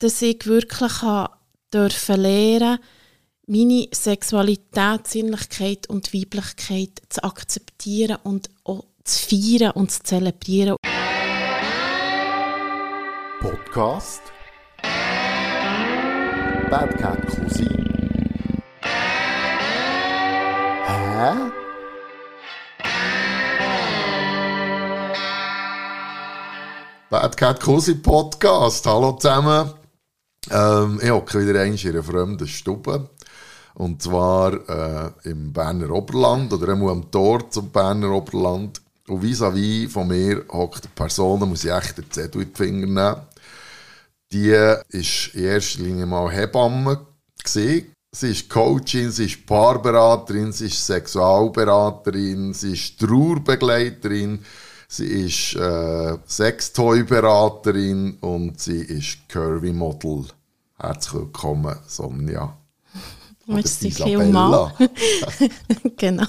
dass ich wirklich dürfen lernen, meine Sexualität, Sinnlichkeit und Weiblichkeit zu akzeptieren und auch zu feiern und zu zelebrieren. Podcast Bad Cat Cousin. Hä? Bad Cat Cousin Podcast. Hallo zusammen. Ähm, ich hocke wieder in einer fremden Stube. Und zwar äh, im Berner Oberland oder einmal am Tor zum Berner Oberland. Und vis-à-vis -vis von mir hockt eine Person, da muss ich echt den Zettel in die Finger nehmen. Die ist in erster Linie mal Hebamme gewesen. Sie ist Coachin, sie ist Paarberaterin, sie ist Sexualberaterin, sie ist Trauerbegleiterin, sie ist äh, Sextoy-Beraterin und sie ist Curvy-Model. Herzlich willkommen, Sonja. Merci vielmals. genau.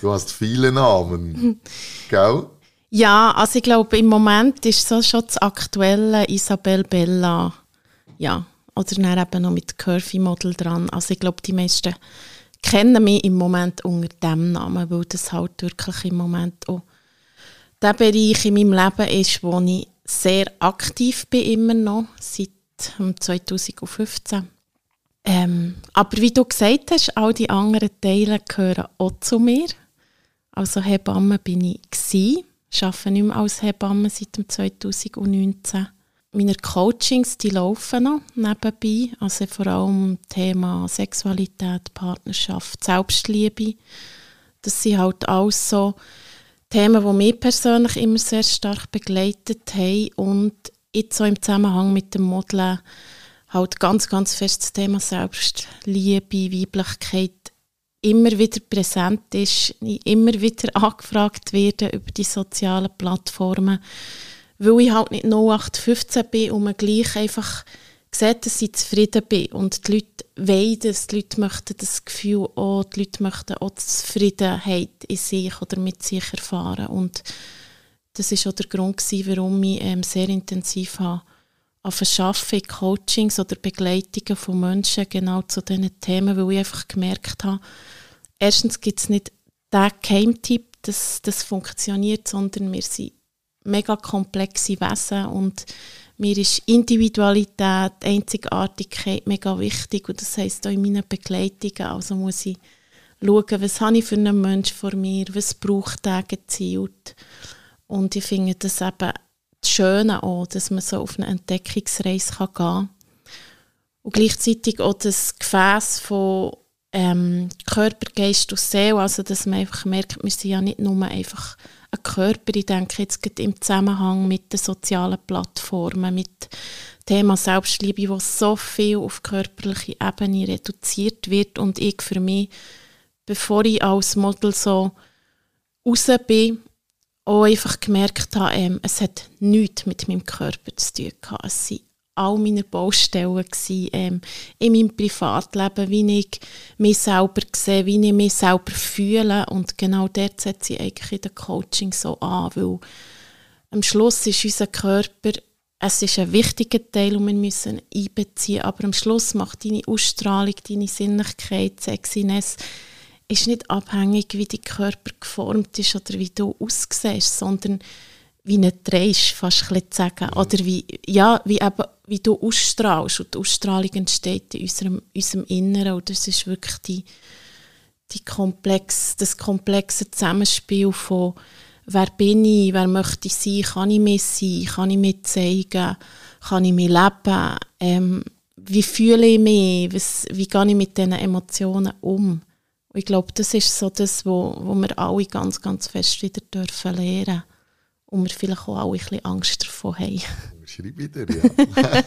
du hast viele Namen, gell? Ja, also ich glaube, im Moment ist so schon das aktuelle Isabel Bella, ja, oder dann eben noch mit Curvy Model dran. Also ich glaube, die meisten kennen mich im Moment unter dem Namen, weil das halt wirklich im Moment auch der Bereich in meinem Leben ist, wo ich sehr aktiv bin, immer noch, seit 2015. Ähm, aber wie du gesagt hast, all die anderen Teile gehören auch zu mir. Also Hebamme bin ich gewesen arbeite nicht mehr als Hebamme seit 2019. Meine Coachings die laufen noch nebenbei, also vor allem Thema Sexualität, Partnerschaft, Selbstliebe. Das sind halt alles so Themen, die mich persönlich immer sehr stark begleitet haben und jetzt so im Zusammenhang mit dem Modeln halt ganz, ganz fest das Thema Selbstliebe, Weiblichkeit immer wieder präsent ist, immer wieder angefragt werde über die sozialen Plattformen, weil ich halt nicht 0815 bin und man gleich einfach sieht, dass ich zufrieden bin. Und die Leute wollen das, die Leute möchten das Gefühl auch, die Leute möchten auch Zufriedenheit in sich oder mit sich erfahren. Und das ist auch der Grund gewesen, warum ich ähm, sehr intensiv habe arbeiten, Coachings oder Begleitungen von Menschen genau zu diesen Themen, weil ich einfach gemerkt habe, erstens gibt es nicht den Keimtipp, dass das funktioniert, sondern wir sind mega komplexe Wesen und mir ist Individualität, Einzigartigkeit mega wichtig und das heisst auch in meinen Begleitungen, also muss ich schauen, was habe ich für einen Mensch vor mir, was braucht der gezielt. Und ich finde das eben das Schöne auch, dass man so auf eine Entdeckungsreise gehen kann. Und gleichzeitig auch das Gefäß von ähm, Körper, Geist und Seele, also dass man einfach merkt, wir sind ja nicht nur einfach ein Körper, ich denke jetzt im Zusammenhang mit den sozialen Plattformen, mit Thema Selbstliebe, wo so viel auf körperliche Ebene reduziert wird und ich für mich, bevor ich als Model so raus bin, auch einfach gemerkt habe, ähm, es hat nichts mit meinem Körper zu tun gehabt. Es sind all meine Baustellen gewesen, ähm, in meinem Privatleben, wie ich mich selber sehe, wie ich mich selber fühle. Und genau dort setze ich eigentlich in der Coaching so an, weil am Schluss ist unser Körper, es ist ein wichtiger Teil und wir müssen einbeziehen, aber am Schluss macht deine Ausstrahlung, deine Sinnlichkeit, Sexiness, ist nicht abhängig, wie dein Körper geformt ist oder wie du aussiehst, sondern wie nicht drehst, fast ein zu sagen. Oder wie, ja, wie, eben, wie du ausstrahlst. Und die Ausstrahlung entsteht in unserem, unserem Inneren. Und das ist wirklich die, die komplex, das komplexe Zusammenspiel von wer bin ich, wer möchte ich sein, kann ich mich sein, kann ich mich zeigen, kann ich mich leben, ähm, wie fühle ich mich, was, wie gehe ich mit diesen Emotionen um. Und ich glaube, das ist so das, wo, wo wir alle ganz, ganz fest wieder dürfen lernen und wir vielleicht auch alle ein bisschen Angst davon haben. Schreib wieder, ja.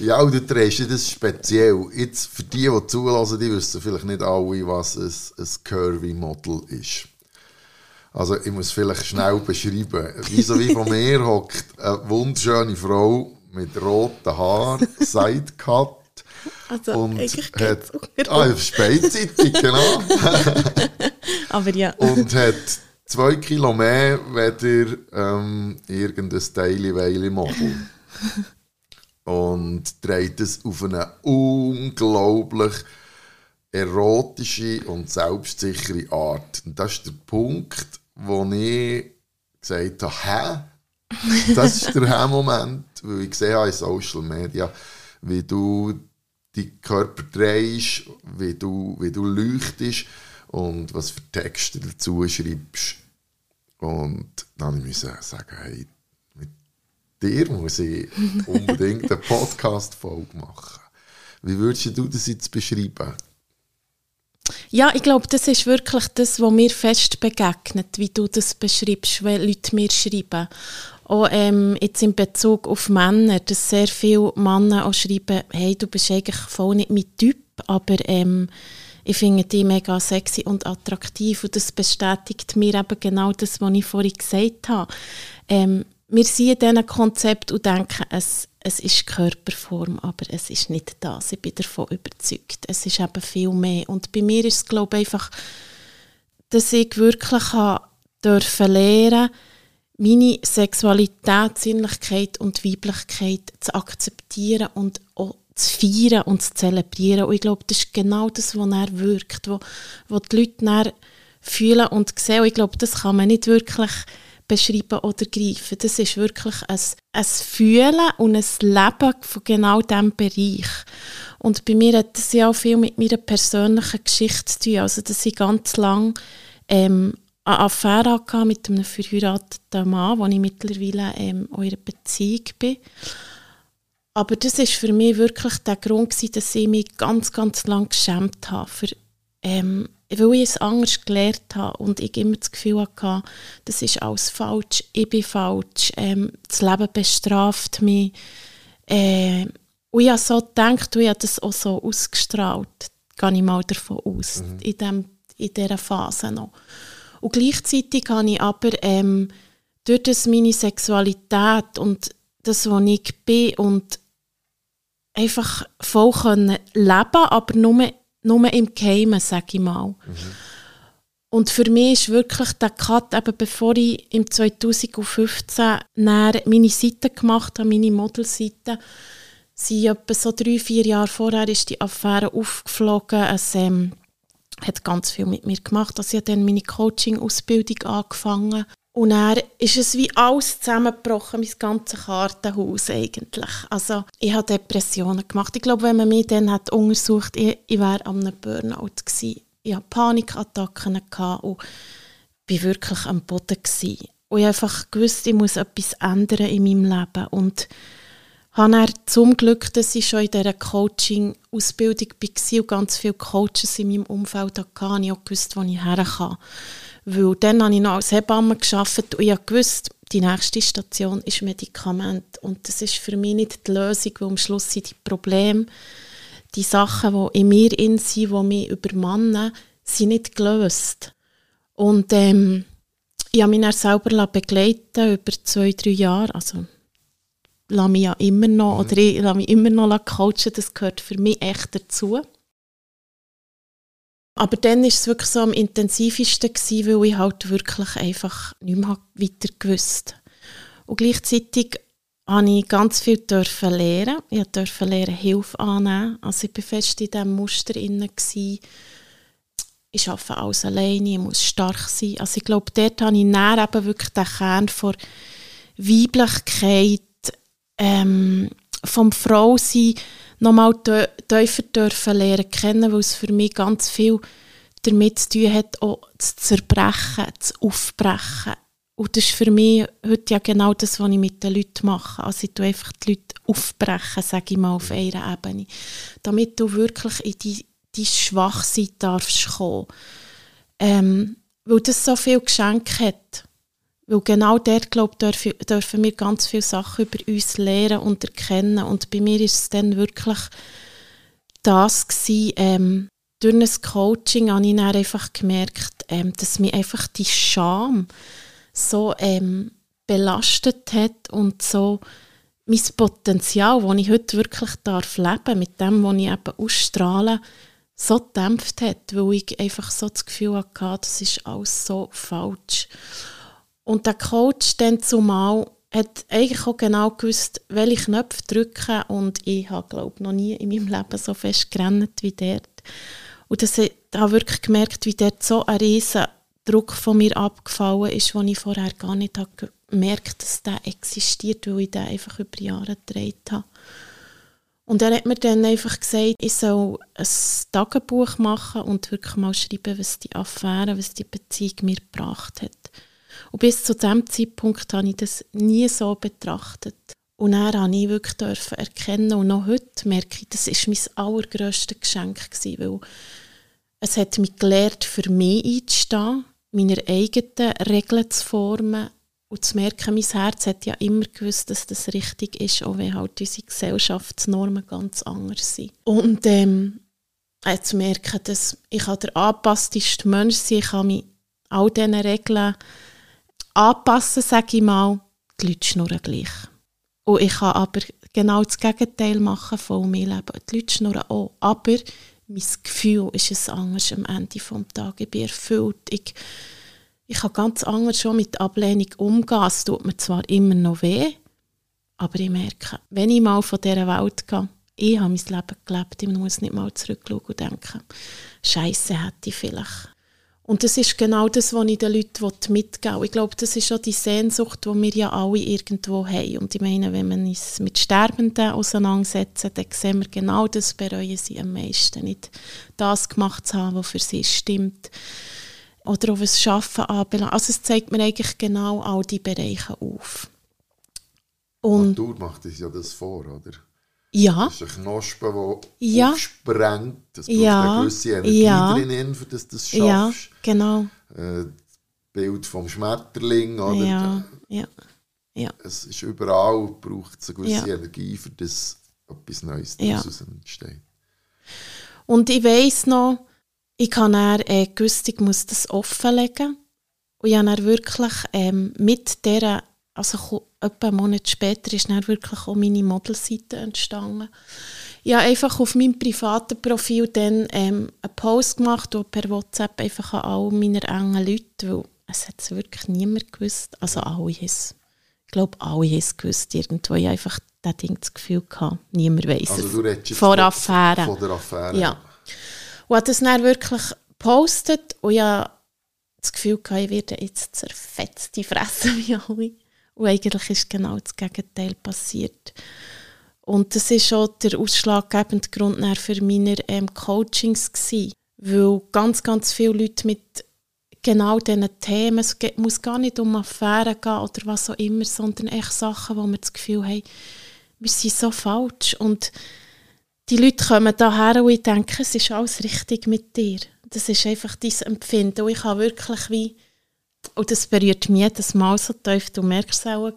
ja, und du drehst das speziell. Jetzt, für die, die zulassen, die wissen vielleicht nicht alle, was ein, ein Curvy-Model ist. Also ich muss vielleicht schnell beschreiben. Wieso wie von mir hockt eine wunderschöne Frau mit roten Haaren, Sidecut. Also und hat, ah, Speitzeitig, genau. Aber ja. und hat zwei Kilo mehr, weder ähm, irgendein Daily Model. und dreht es auf eine unglaublich erotische und selbstsichere Art. Und das ist der Punkt, wo ich gesagt habe, hä? Das ist der Hä-Moment, weil ich sehe in Social Media, wie du die Körper drehst, wie du, wie du leuchtest und was für Texte dazu schreibst. Und dann musste ich sagen, hey, mit dir muss ich unbedingt eine Podcast-Folge machen. Wie würdest du das jetzt beschreiben? Ja, ich glaube, das ist wirklich das, was mir fest begegnet, wie du das beschreibst, wenn Leute mir schreiben. Auch ähm, jetzt in Bezug auf Männer, dass sehr viele Männer auch schreiben, hey, du bist eigentlich voll nicht mein Typ, aber ähm, ich finde die mega sexy und attraktiv und das bestätigt mir eben genau das, was ich vorhin gesagt habe. Ähm, wir sehen diesen Konzept und denken, es, es ist Körperform, aber es ist nicht das. Ich bin davon überzeugt. Es ist eben viel mehr. Und bei mir ist es, glaube ich, einfach, dass ich wirklich dürfen lernen meine Sexualität, Sinnlichkeit und Weiblichkeit zu akzeptieren und auch zu feiern und zu zelebrieren. Und ich glaube, das ist genau das, was er wirkt, wo, wo die Leute dann fühlen und sehen. Und ich glaube, das kann man nicht wirklich beschreiben oder greifen. Das ist wirklich ein, ein Fühlen und ein Leben von genau diesem Bereich. Und bei mir hat das ja auch viel mit meiner persönlichen Geschichte zu tun. Also, dass ich ganz lange ähm, eine Affäre hatte mit einem verheirateten Mann, wo ich mittlerweile ähm, in einer Beziehung bin. Aber das ist für mich wirklich der Grund gewesen, dass ich mich ganz, ganz lange geschämt habe für ähm, weil ich es anders gelernt habe und ich immer das Gefühl hatte, das ist alles falsch, ich bin falsch, ähm, das Leben bestraft mich. Äh, und ich habe so gedacht und ich habe das auch so ausgestrahlt, gehe ich mal davon aus, mhm. in, dem, in dieser Phase noch. Und gleichzeitig habe ich aber ähm, durch das meine Sexualität und das, was ich bin und einfach voll können leben, aber nur nur im Geheimen, sage ich mal. Mhm. Und für mich ist wirklich der Cut, eben bevor ich im 2015 meine Seite gemacht habe, meine Modelseite, sie etwa so drei, vier Jahre vorher ist die Affäre aufgeflogen. Es ähm, hat ganz viel mit mir gemacht. Also ich habe dann meine Coaching-Ausbildung angefangen. Und dann ist es wie alles zusammengebrochen, mein ganzes Kartenhaus eigentlich. Also ich habe Depressionen gemacht. Ich glaube, wenn man mich dann hat untersucht, ich, ich wäre an einem Burnout gewesen. Ich hatte Panikattacken und war wirklich am Boden. Gewesen. Und ich einfach gewusst, ich muss etwas ändern in meinem Leben. Und habe zum Glück, dass ich schon in dieser Coaching-Ausbildung war und ganz viele Coaches in meinem Umfeld hatte, habe ich auch gewusst, wo ich her kann. Weil dann habe ich noch als Hebamme gearbeitet und ich wusste, die nächste Station ist Medikament. Und das ist für mich nicht die Lösung, weil am Schluss sind die Probleme, die Sachen, die in mir in sind, die mich übermannen, sind nicht gelöst. Und ähm, ich habe mich dann selber begleiten über zwei, drei Jahre. Also, lasse mich ja immer noch, mhm. oder ich lasse mich immer noch coachen, das gehört für mich echt dazu. Aber dann war es wirklich so am intensivsten, gewesen, weil ich halt wirklich einfach nicht mehr weiter gewusst Und gleichzeitig durfte ich ganz viel dürfen lernen. Ich durfte lernen, Hilfe annehmen. Also ich war fest in diesem Muster inne. Ich arbeite alles alleine, ich muss stark sein. Also ich glaube, dort habe ich näher eben wirklich den Kern von Weiblichkeit, ähm, vom Frausein, nochmal tiefer dürfen lernen kennen, weil es für mich ganz viel damit zu tun hat, auch zu zerbrechen, zu aufbrechen. Und das ist für mich heute ja genau das, was ich mit den Leuten mache. Also ich tue einfach die Leute aufbrechen, sage ich mal, auf einer Ebene. Damit du wirklich in die, die Schwachsein darfst kommen. Ähm, weil das so viel Geschenk hat. Weil genau dort, glaube ich, dürfen, wir ganz viele Sachen über uns lernen und erkennen. Und bei mir ist es dann wirklich das gewesen, ähm, durch ein Coaching habe ich dann einfach gemerkt, ähm, dass mich einfach die Scham so ähm, belastet hat und so mein Potenzial, das ich heute wirklich darf leben mit dem, was ich eben ausstrahle, so gedämpft hat, weil ich einfach so das Gefühl hatte, das ist alles so falsch. Und der Coach dann zumal hat eigentlich auch genau gewusst, welche Knöpfe drücken und ich habe, glaube noch nie in meinem Leben so fest gerannt wie dort. Und das, habe wirklich gemerkt, wie dort so ein riesen Druck von mir abgefallen ist, den ich vorher gar nicht habe gemerkt dass der existiert, weil ich den einfach über Jahre getragen habe. Und er hat mir dann einfach gesagt, ich soll ein Tagebuch machen und wirklich mal schreiben, was die Affäre, was die Beziehung mir gebracht hat. Und bis zu diesem Zeitpunkt habe ich das nie so betrachtet. Und dann durfte ich wirklich erkennen und noch heute merke ich, das war mein allergrösstes Geschenk, gewesen, weil es hat mich gelehrt, für mich einzustehen, meine eigenen Regeln zu formen und zu merken, mein Herz hat ja immer gewusst, dass das richtig ist, auch wenn halt unsere Gesellschaftsnormen ganz anders sind. Und ähm, zu merken, dass ich der angepassteste Mensch sein ich kann mich all diesen Regeln anpassen, sage ich mal, die Leute schnurren gleich. Und ich kann aber genau das Gegenteil machen von mir leben. Die Leute schnurren auch, aber mein Gefühl ist es anders am Ende des Tages. Ich bin erfüllt. Ich, ich kann ganz anders schon mit Ablehnung umgehen. Es tut mir zwar immer noch weh, aber ich merke, wenn ich mal von dieser Welt gehe, ich habe mein Leben gelebt, ich muss nicht mal zurückschauen und denken, Scheiße hätte ich vielleicht und das ist genau das, was ich den Leuten mitgeben will. Ich glaube, das ist auch die Sehnsucht, die wir ja alle irgendwo haben. Und ich meine, wenn wir uns mit Sterbenden auseinandersetzen, dann sehen wir genau das, bereuen sie am meisten. Nicht das gemacht zu haben, was für sie stimmt. Oder auch was Schaffen anbelangt. Also es zeigt mir eigentlich genau all diese Bereiche auf. Und Natur macht uns ja das vor, oder? Ja. Das ist ein Knospe, der ja. aufsprengt. Das braucht ja. eine gewisse Energie ja. drin, für das du das schaffst. Ja, genau. Äh, Bild vom Schmetterling, oder? Ja, ja. ja. Es ist überall, braucht es eine gewisse ja. Energie, für das etwas Neues ja. daraus entsteht. Und ich weiss noch, ich kann er äh, gewusst, ich muss das offenlegen. Und ich habe dann wirklich ähm, mit dieser also etwa einen Monat später ist dann wirklich auch meine Modelseite entstanden. Ich habe einfach auf meinem privaten Profil dann ähm, einen Post gemacht und per WhatsApp einfach an all meine engen Leute, weil es hat wirklich niemand gewusst. Also alle es. Ich glaube, alle haben es gewusst irgendwo. Ich einfach das Ding das Gefühl gehabt, niemand weiß also, es. Du redest jetzt von, Affäre. Von der Affäre. Ja. Und habe das dann wirklich gepostet und ich habe das Gefühl gehabt, ich werde jetzt zerfetzt die Fresse wie alle. Und eigentlich ist genau das Gegenteil passiert. Und das ist auch der ausschlaggebende Grund für meine ähm, Coachings gewesen, weil ganz, ganz viele Leute mit genau diesen Themen, es muss gar nicht um Affären gehen oder was auch immer, sondern echt Sachen, wo wir das Gefühl haben, wir sind so falsch und die Leute kommen daher und ich denke, es ist alles richtig mit dir. Das ist einfach dein Empfinden und ich habe wirklich wie und das berührt mich jedes Mal so tief, du merkst es auch,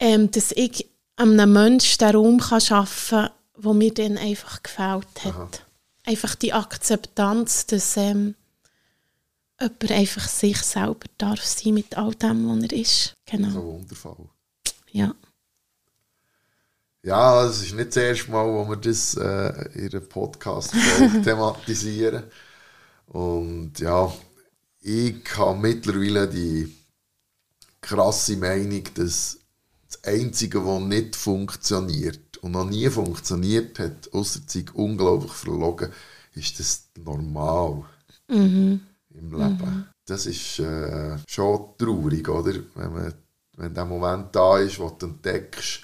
ähm, dass ich einem Menschen den Raum kann schaffen kann, der mir dann einfach gefällt hat. Aha. Einfach die Akzeptanz, dass ähm, jemand einfach sich selber darf sein mit all dem, was er ist. Genau. So wundervoll. Ja. Ja, es ist nicht das erste Mal, wo wir das äh, in einem Podcast thematisieren. Und ja, ich habe mittlerweile die krasse Meinung, dass das Einzige, was nicht funktioniert und noch nie funktioniert hat, außer sich unglaublich verlogen, ist das normal mhm. im Leben. Mhm. Das ist äh, schon traurig, oder? Wenn, man, wenn der Moment da ist, wo du entdeckst,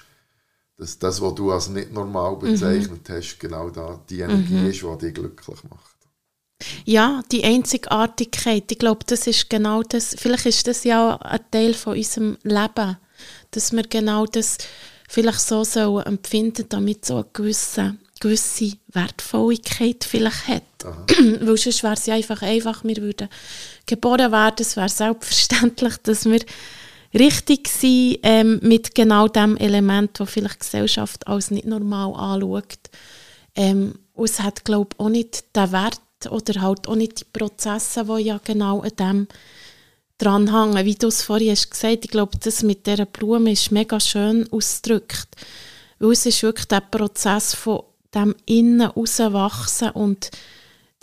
dass das, was du als nicht normal bezeichnet mhm. hast, genau da die Energie mhm. ist, die dich glücklich macht. Ja, die Einzigartigkeit, ich glaube, das ist genau das, vielleicht ist das ja ein Teil von unserem Leben, dass wir genau das vielleicht so so empfinden, damit so eine gewisse, gewisse Wertvolligkeit vielleicht hat. Weil sonst wäre es ja einfach einfach, wir würden geboren werden, es wäre selbstverständlich, dass wir richtig sind ähm, mit genau dem Element, das vielleicht die Gesellschaft als nicht normal anschaut. Ähm, und es hat, glaube ich, auch nicht den Wert, oder halt auch nicht die Prozesse, die ja genau an dem dranhängen. Wie du es vorhin hast gesagt, ich glaube, das mit dieser Blume ist mega schön ausgedrückt. Weil es ist wirklich der Prozess von dem Innen rauswachsen und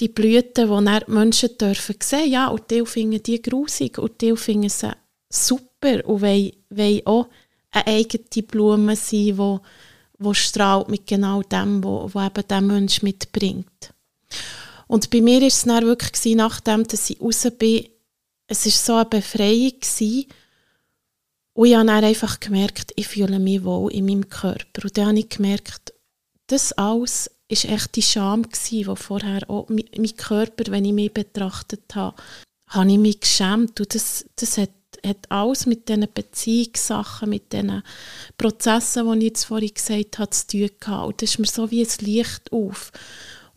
die Blüten, die dann die Menschen dürfen sehen. Ja, und die finden die grusig und die finden sie super und wollen, wollen auch eine eigene Blume sein, die, die strahlt mit genau dem, was eben der Mensch mitbringt. Und bei mir war es dann wirklich, nachdem dass ich raus bin, es war so eine Befreiung. Gewesen. Und ich habe dann einfach gemerkt, ich fühle mich wohl in meinem Körper. Und dann habe ich gemerkt, das alles war echt die Scham, die vorher auch mein Körper, wenn ich mich betrachtet habe, habe ich mich geschämt. Und das, das hat, hat alles mit diesen Beziehungssachen, mit diesen Prozessen, die ich jetzt vorhin gesagt habe, zu tun gehabt. Und das ist mir so wie ein Licht auf.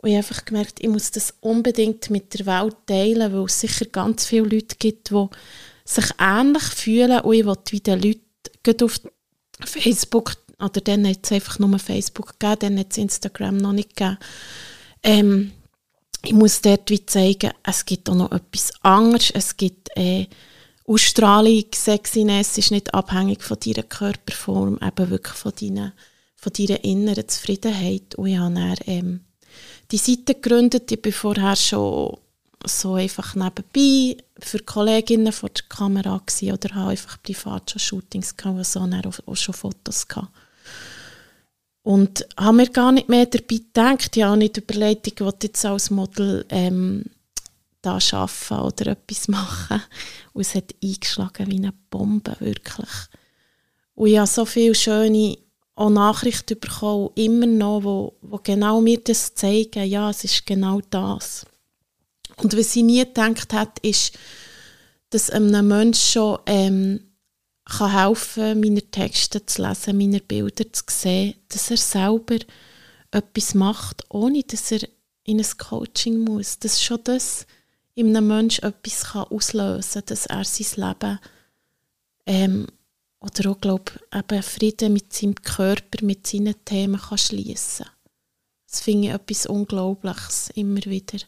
Und ich habe einfach gemerkt, ich muss das unbedingt mit der Welt teilen, weil es sicher ganz viele Leute gibt, die sich ähnlich fühlen. Und ich will wie den Leuten auf Facebook, oder dann hat es einfach nur Facebook gegeben, dann hat es Instagram noch nicht gegeben, ähm, ich muss dort wie zeigen, es gibt auch noch etwas anderes, es gibt äh, Ausstrahlung, Sexiness ist nicht abhängig von deiner Körperform, eben wirklich von deiner, von deiner inneren Zufriedenheit. Und ich habe dann, ähm, die Seite gegründet, ich war vorher schon so einfach nebenbei für Kolleginnen vor der Kamera gewesen, oder habe einfach privat schon Shootings gehabt, und so auch, auch schon Fotos gehabt. Und habe mir gar nicht mehr dabei gedacht, ich habe nicht überlegt, ich wollte jetzt als Model ähm, da arbeiten oder etwas machen. Und es hat eingeschlagen wie eine Bombe, wirklich. Und ich habe so viele schöne auch Nachrichten bekommen, immer noch, wo, wo genau mir das zeigen, ja, es ist genau das. Und was sie nie gedacht hat, ist, dass einem Menschen schon ähm, kann helfen meine Texte zu lesen, meine Bilder zu sehen, dass er selber etwas macht, ohne dass er in ein Coaching muss. Dass schon das in einem Menschen etwas kann auslösen kann, dass er sein Leben ähm, oder auch, glaube eben Frieden mit seinem Körper, mit seinen Themen kann schliessen kann. Das finde ich etwas Unglaubliches, immer wieder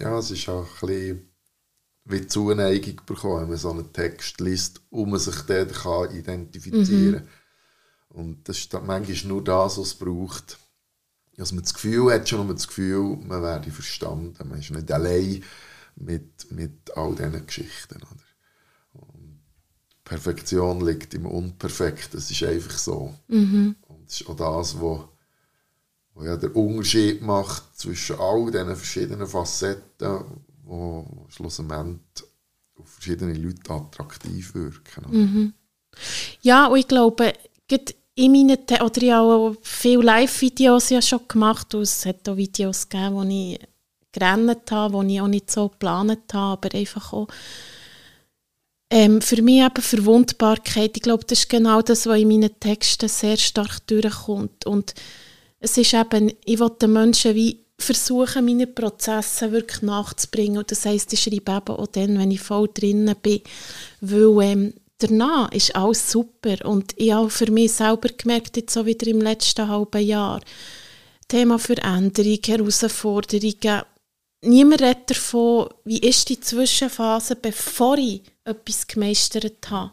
ja, es ist auch ein bisschen wie Zuneigung bekommen, wenn man so einen Text liest, um man sich dort kann identifizieren. Mhm. Und das ist manchmal nur das, was es braucht. Dass man das Gefühl hat, schon das Gefühl, man werde verstanden. Man ist nicht allein mit, mit all diesen Geschichten. Oder? Perfektion liegt im Unperfekten. Das ist einfach so. Mhm. Und das ist auch das, was wo ja der Unterschied macht zwischen all diesen verschiedenen Facetten, die schlussendlich auf verschiedene Leute attraktiv wirken. Mhm. Ja, und ich glaube, in meinen, oder ich habe auch viele Live-Videos ja schon gemacht und es hat auch Videos gegeben, wo ich gerannt habe, die ich auch nicht so geplant habe, aber einfach auch ähm, für mich eben Verwundbarkeit, ich glaube, das ist genau das, was in meinen Texten sehr stark durchkommt und es ist eben, ich will den Menschen wie versuchen, meine Prozesse wirklich nachzubringen. Und das heisst, ich schreibe eben auch dann, wenn ich voll drinnen bin, weil ähm, danach ist alles super. Und ich habe für mich selber gemerkt, jetzt so wieder im letzten halben Jahr, Thema Veränderung, Herausforderungen, niemand redet davon, wie ist die Zwischenphase, bevor ich etwas gemeistert habe.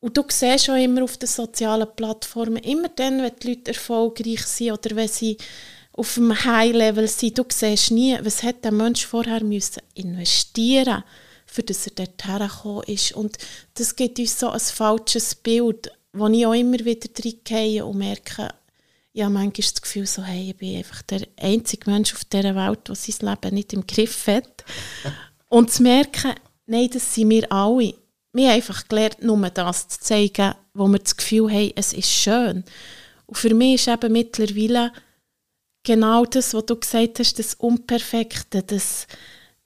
Und du siehst schon immer auf den sozialen Plattformen, immer dann, wenn die Leute erfolgreich sind oder wenn sie auf dem High-Level sind, du siehst nie, was hat der Mensch vorher müssen investieren für dass er dort hergekommen ist. Und das gibt uns so ein falsches Bild, wo ich auch immer wieder reingehe und merke, ja, manchmal das Gefühl so, hey, ich bin einfach der einzige Mensch auf dieser Welt, der sein Leben nicht im Griff hat. und zu merken, nein, das sind wir alle wir haben einfach gelernt, nur das zu zeigen, wo wir das Gefühl haben, es ist schön. Und für mich ist eben mittlerweile genau das, was du gesagt hast, das Unperfekte, das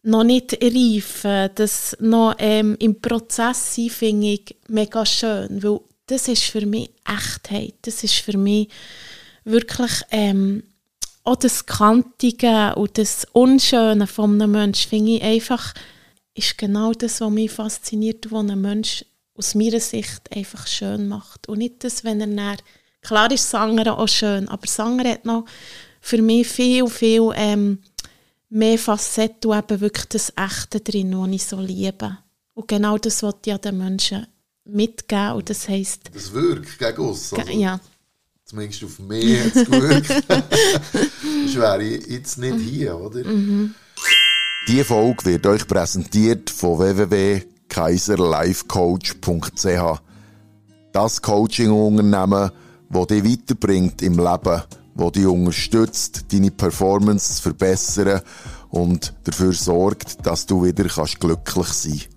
noch nicht reifen, das noch ähm, im Prozess sein, finde ich mega schön, weil das ist für mich Echtheit, das ist für mich wirklich ähm, auch das Kantige und das Unschöne von einem Menschen, finde ich einfach ist genau das, was mich fasziniert, was ein Mensch aus meiner Sicht einfach schön macht. Und nicht das, wenn er dann, klar ist Sangere auch schön, aber Sangere hat noch für mich viel, viel ähm, mehr Facetten und eben wirklich das Echte drin, was ich so liebe. Und genau das wollte ich den Menschen mitgeben und das heisst... Das wirkt gegen uns. Also. Ja. Zumindest auf mich hat es gewirkt. Sonst wäre ich jetzt nicht hier, oder? Mhm. Diese Folge wird euch präsentiert von www.kaiserlifecoach.ch. Das Coaching-Unternehmen, das dich weiterbringt im Leben, das dich unterstützt, deine Performance zu verbessern und dafür sorgt, dass du wieder kannst glücklich sein kannst.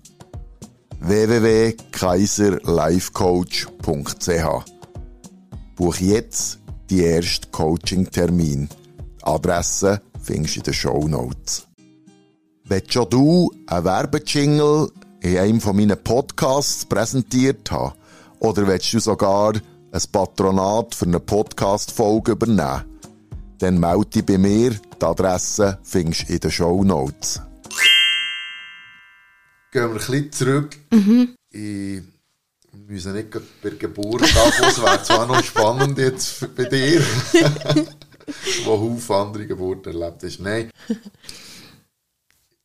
www.kaiserlifecoach.ch Buch jetzt die ersten Coaching-Termin. Adresse findest du in den Show Notes. Willst schon du einen Werbejingle in einem von meinen Podcasts präsentiert haben? Oder willst du sogar ein Patronat für eine Podcast-Folge übernehmen? Dann melde dich bei mir. Die Adresse findest du in den Show Notes. Gehen wir ein bisschen zurück. Mhm. Ich wir müssen nicht bei der Geburt anfangen. Es wäre zwar noch spannend jetzt bei dir, wo Haufen andere Geburten erlebt hast. Nein.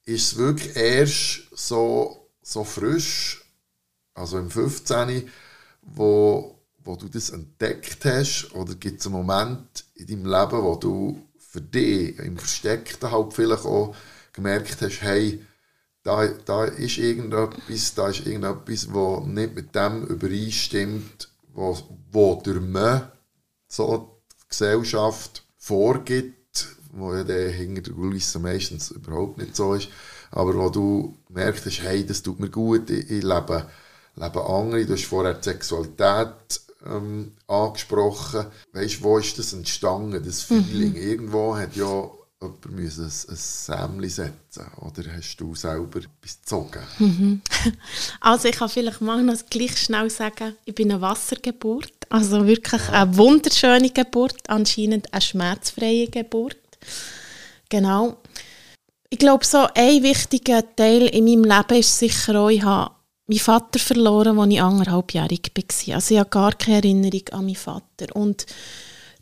Ist es wirklich erst so, so frisch, also im 15., wo, wo du das entdeckt hast? Oder gibt es einen Moment in deinem Leben, wo du für dich im Versteckten halt vielleicht auch gemerkt hast, hey, da, da ist irgendetwas, da ist irgendetwas, was nicht mit dem übereinstimmt, was wo durch mich so die Gesellschaft vorgibt, wo ja der hinter der Kulisse meistens überhaupt nicht so ist, aber wo du merkst, hey, das tut mir gut, ich, ich lebe, lebe andere, du hast vorher die Sexualität ähm, angesprochen, weißt, wo ist das entstanden, das Feeling, mhm. irgendwo hat ja jemand müssen ein, ein Sämli setzen oder hast du selber etwas gezogen? Mhm. Also ich kann vielleicht mal noch gleich schnell sagen, ich bin eine Wassergeburt, also wirklich ja. eine wunderschöne Geburt, anscheinend eine schmerzfreie Geburt. Genau. Ich glaube, so ein wichtiger Teil in meinem Leben ist sicher auch, ich habe meinen Vater verloren, als ich anderthalbjährig war. Also ich habe gar keine Erinnerung an meinen Vater. Und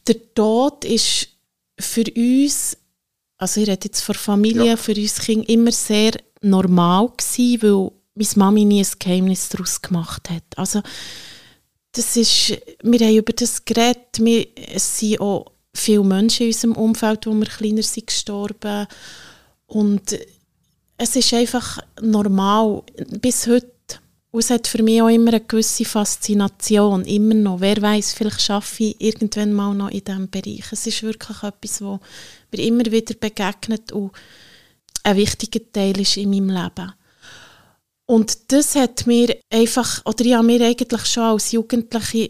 der Tod ist für uns also ich rede jetzt von Familie, ja. für uns Kinder immer sehr normal gewesen, weil meine Mami nie ein Geheimnis daraus gemacht hat. Also das ist, wir haben über das geredet, wir, es sind auch viele Menschen in unserem Umfeld, wo wir kleiner sind, gestorben und es ist einfach normal, bis heute und es hat für mich auch immer eine gewisse Faszination, immer noch. Wer weiß, vielleicht schaffe ich irgendwann mal noch in diesem Bereich. Es ist wirklich etwas, wo mir immer wieder begegnet und ein wichtiger Teil ist in meinem Leben. Und das hat mir einfach, oder ich habe mir eigentlich schon als Jugendliche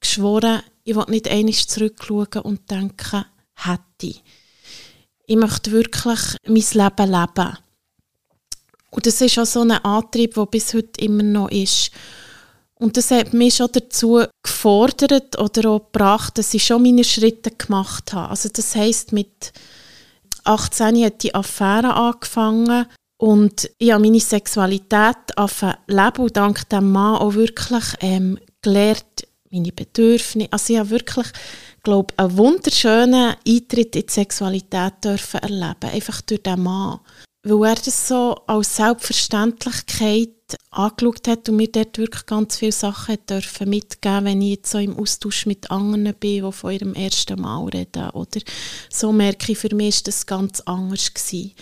geschworen, ich will nicht einmal zurückschauen und denken, hätte ich. Ich möchte wirklich mein Leben leben. Und das ist auch so ein Antrieb, der bis heute immer noch ist. Und das hat mich schon dazu gefordert oder auch gebracht, dass ich schon meine Schritte gemacht habe. Also das heisst, mit 18 hat die Affäre angefangen und ich habe meine Sexualität leben und dank dem Mann auch wirklich ähm, gelernt, meine Bedürfnisse. Also ich habe wirklich, glaube einen wunderschönen Eintritt in die Sexualität dürfen erleben, einfach durch den Mann weil er das so als Selbstverständlichkeit angeschaut hat und mir dort wirklich ganz viele Sachen dürfen mitgeben, wenn ich jetzt so im Austausch mit anderen bin, die von ihrem ersten Mal reden. Oder so merke ich, für mich war das ganz anders. Gewesen.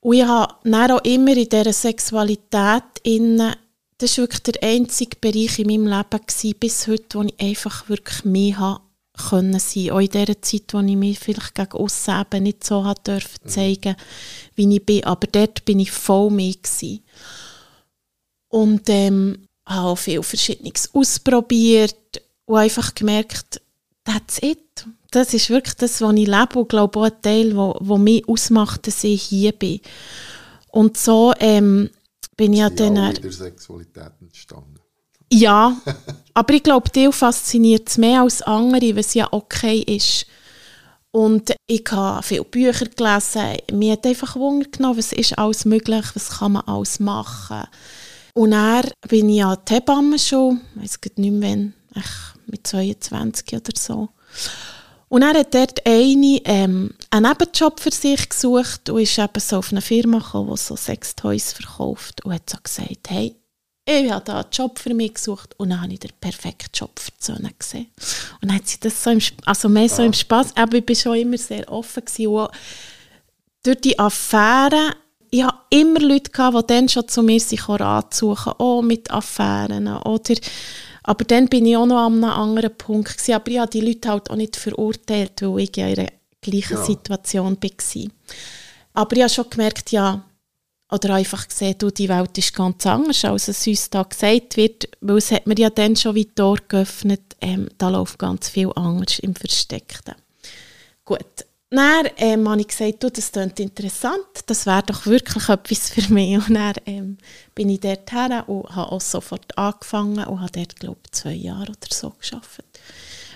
Und ich habe dann auch immer in dieser Sexualität innen, das war wirklich der einzige Bereich in meinem Leben gewesen, bis heute, wo ich einfach wirklich mehr habe können sein. Auch in der Zeit, wo ich mich vielleicht gegen aussen eben nicht so hat dürfen mhm. zeigen, wie ich bin. Aber dort bin ich voll mit gewesen. Und ähm, habe auch viel Verschiedenes ausprobiert und einfach gemerkt, that's it. Das ist wirklich das, was ich lebe und glaube auch ein Teil, wo, wo mich ausmacht, dass ich hier bin. Und so ähm, bin ich ja dann... in der Sexualität entstanden. Ja, aber ich glaube, die fasziniert es mehr als andere, was ja okay ist. Und ich habe viele Bücher gelesen. Mir hat einfach Wunder genommen, was ist alles möglich, was kann man alles machen. Und dann bin ich an die Hebamme schon, ich weiß nicht mehr wann, mit 22 oder so. Und er hat dort eine, ähm, einen Nebenjob für sich gesucht und ist eben so auf eine Firma gekommen, die so Sextoys verkauft und hat so gesagt, hey, ich habe da einen Job für mich gesucht und dann habe ich den perfekten Job für die Söhne gesehen. Und dann hat sie das so im, also mehr so im Spass, aber ich war schon immer sehr offen gewesen. Und durch die Affären, ich hatte immer Leute, gehabt, die dann schon zu mir sich Rat suchen, auch mit Affären oder aber dann bin ich auch noch an einem anderen Punkt gewesen. aber ich habe die Leute halt auch nicht verurteilt, weil ich in einer gleichen ja. Situation war. Aber ich habe schon gemerkt, ja, oder einfach gesehen, du, die Welt ist ganz anders, als es uns da gesagt wird, weil es hat mir ja dann schon wie Tor geöffnet, ähm, da läuft ganz viel anders im Versteckten. Gut, dann ähm, habe ich gesagt, du, das klingt interessant, das wäre doch wirklich etwas für mich. Und dann ähm, bin ich dort her und habe auch sofort angefangen und habe dort, glaube ich, zwei Jahre oder so gearbeitet.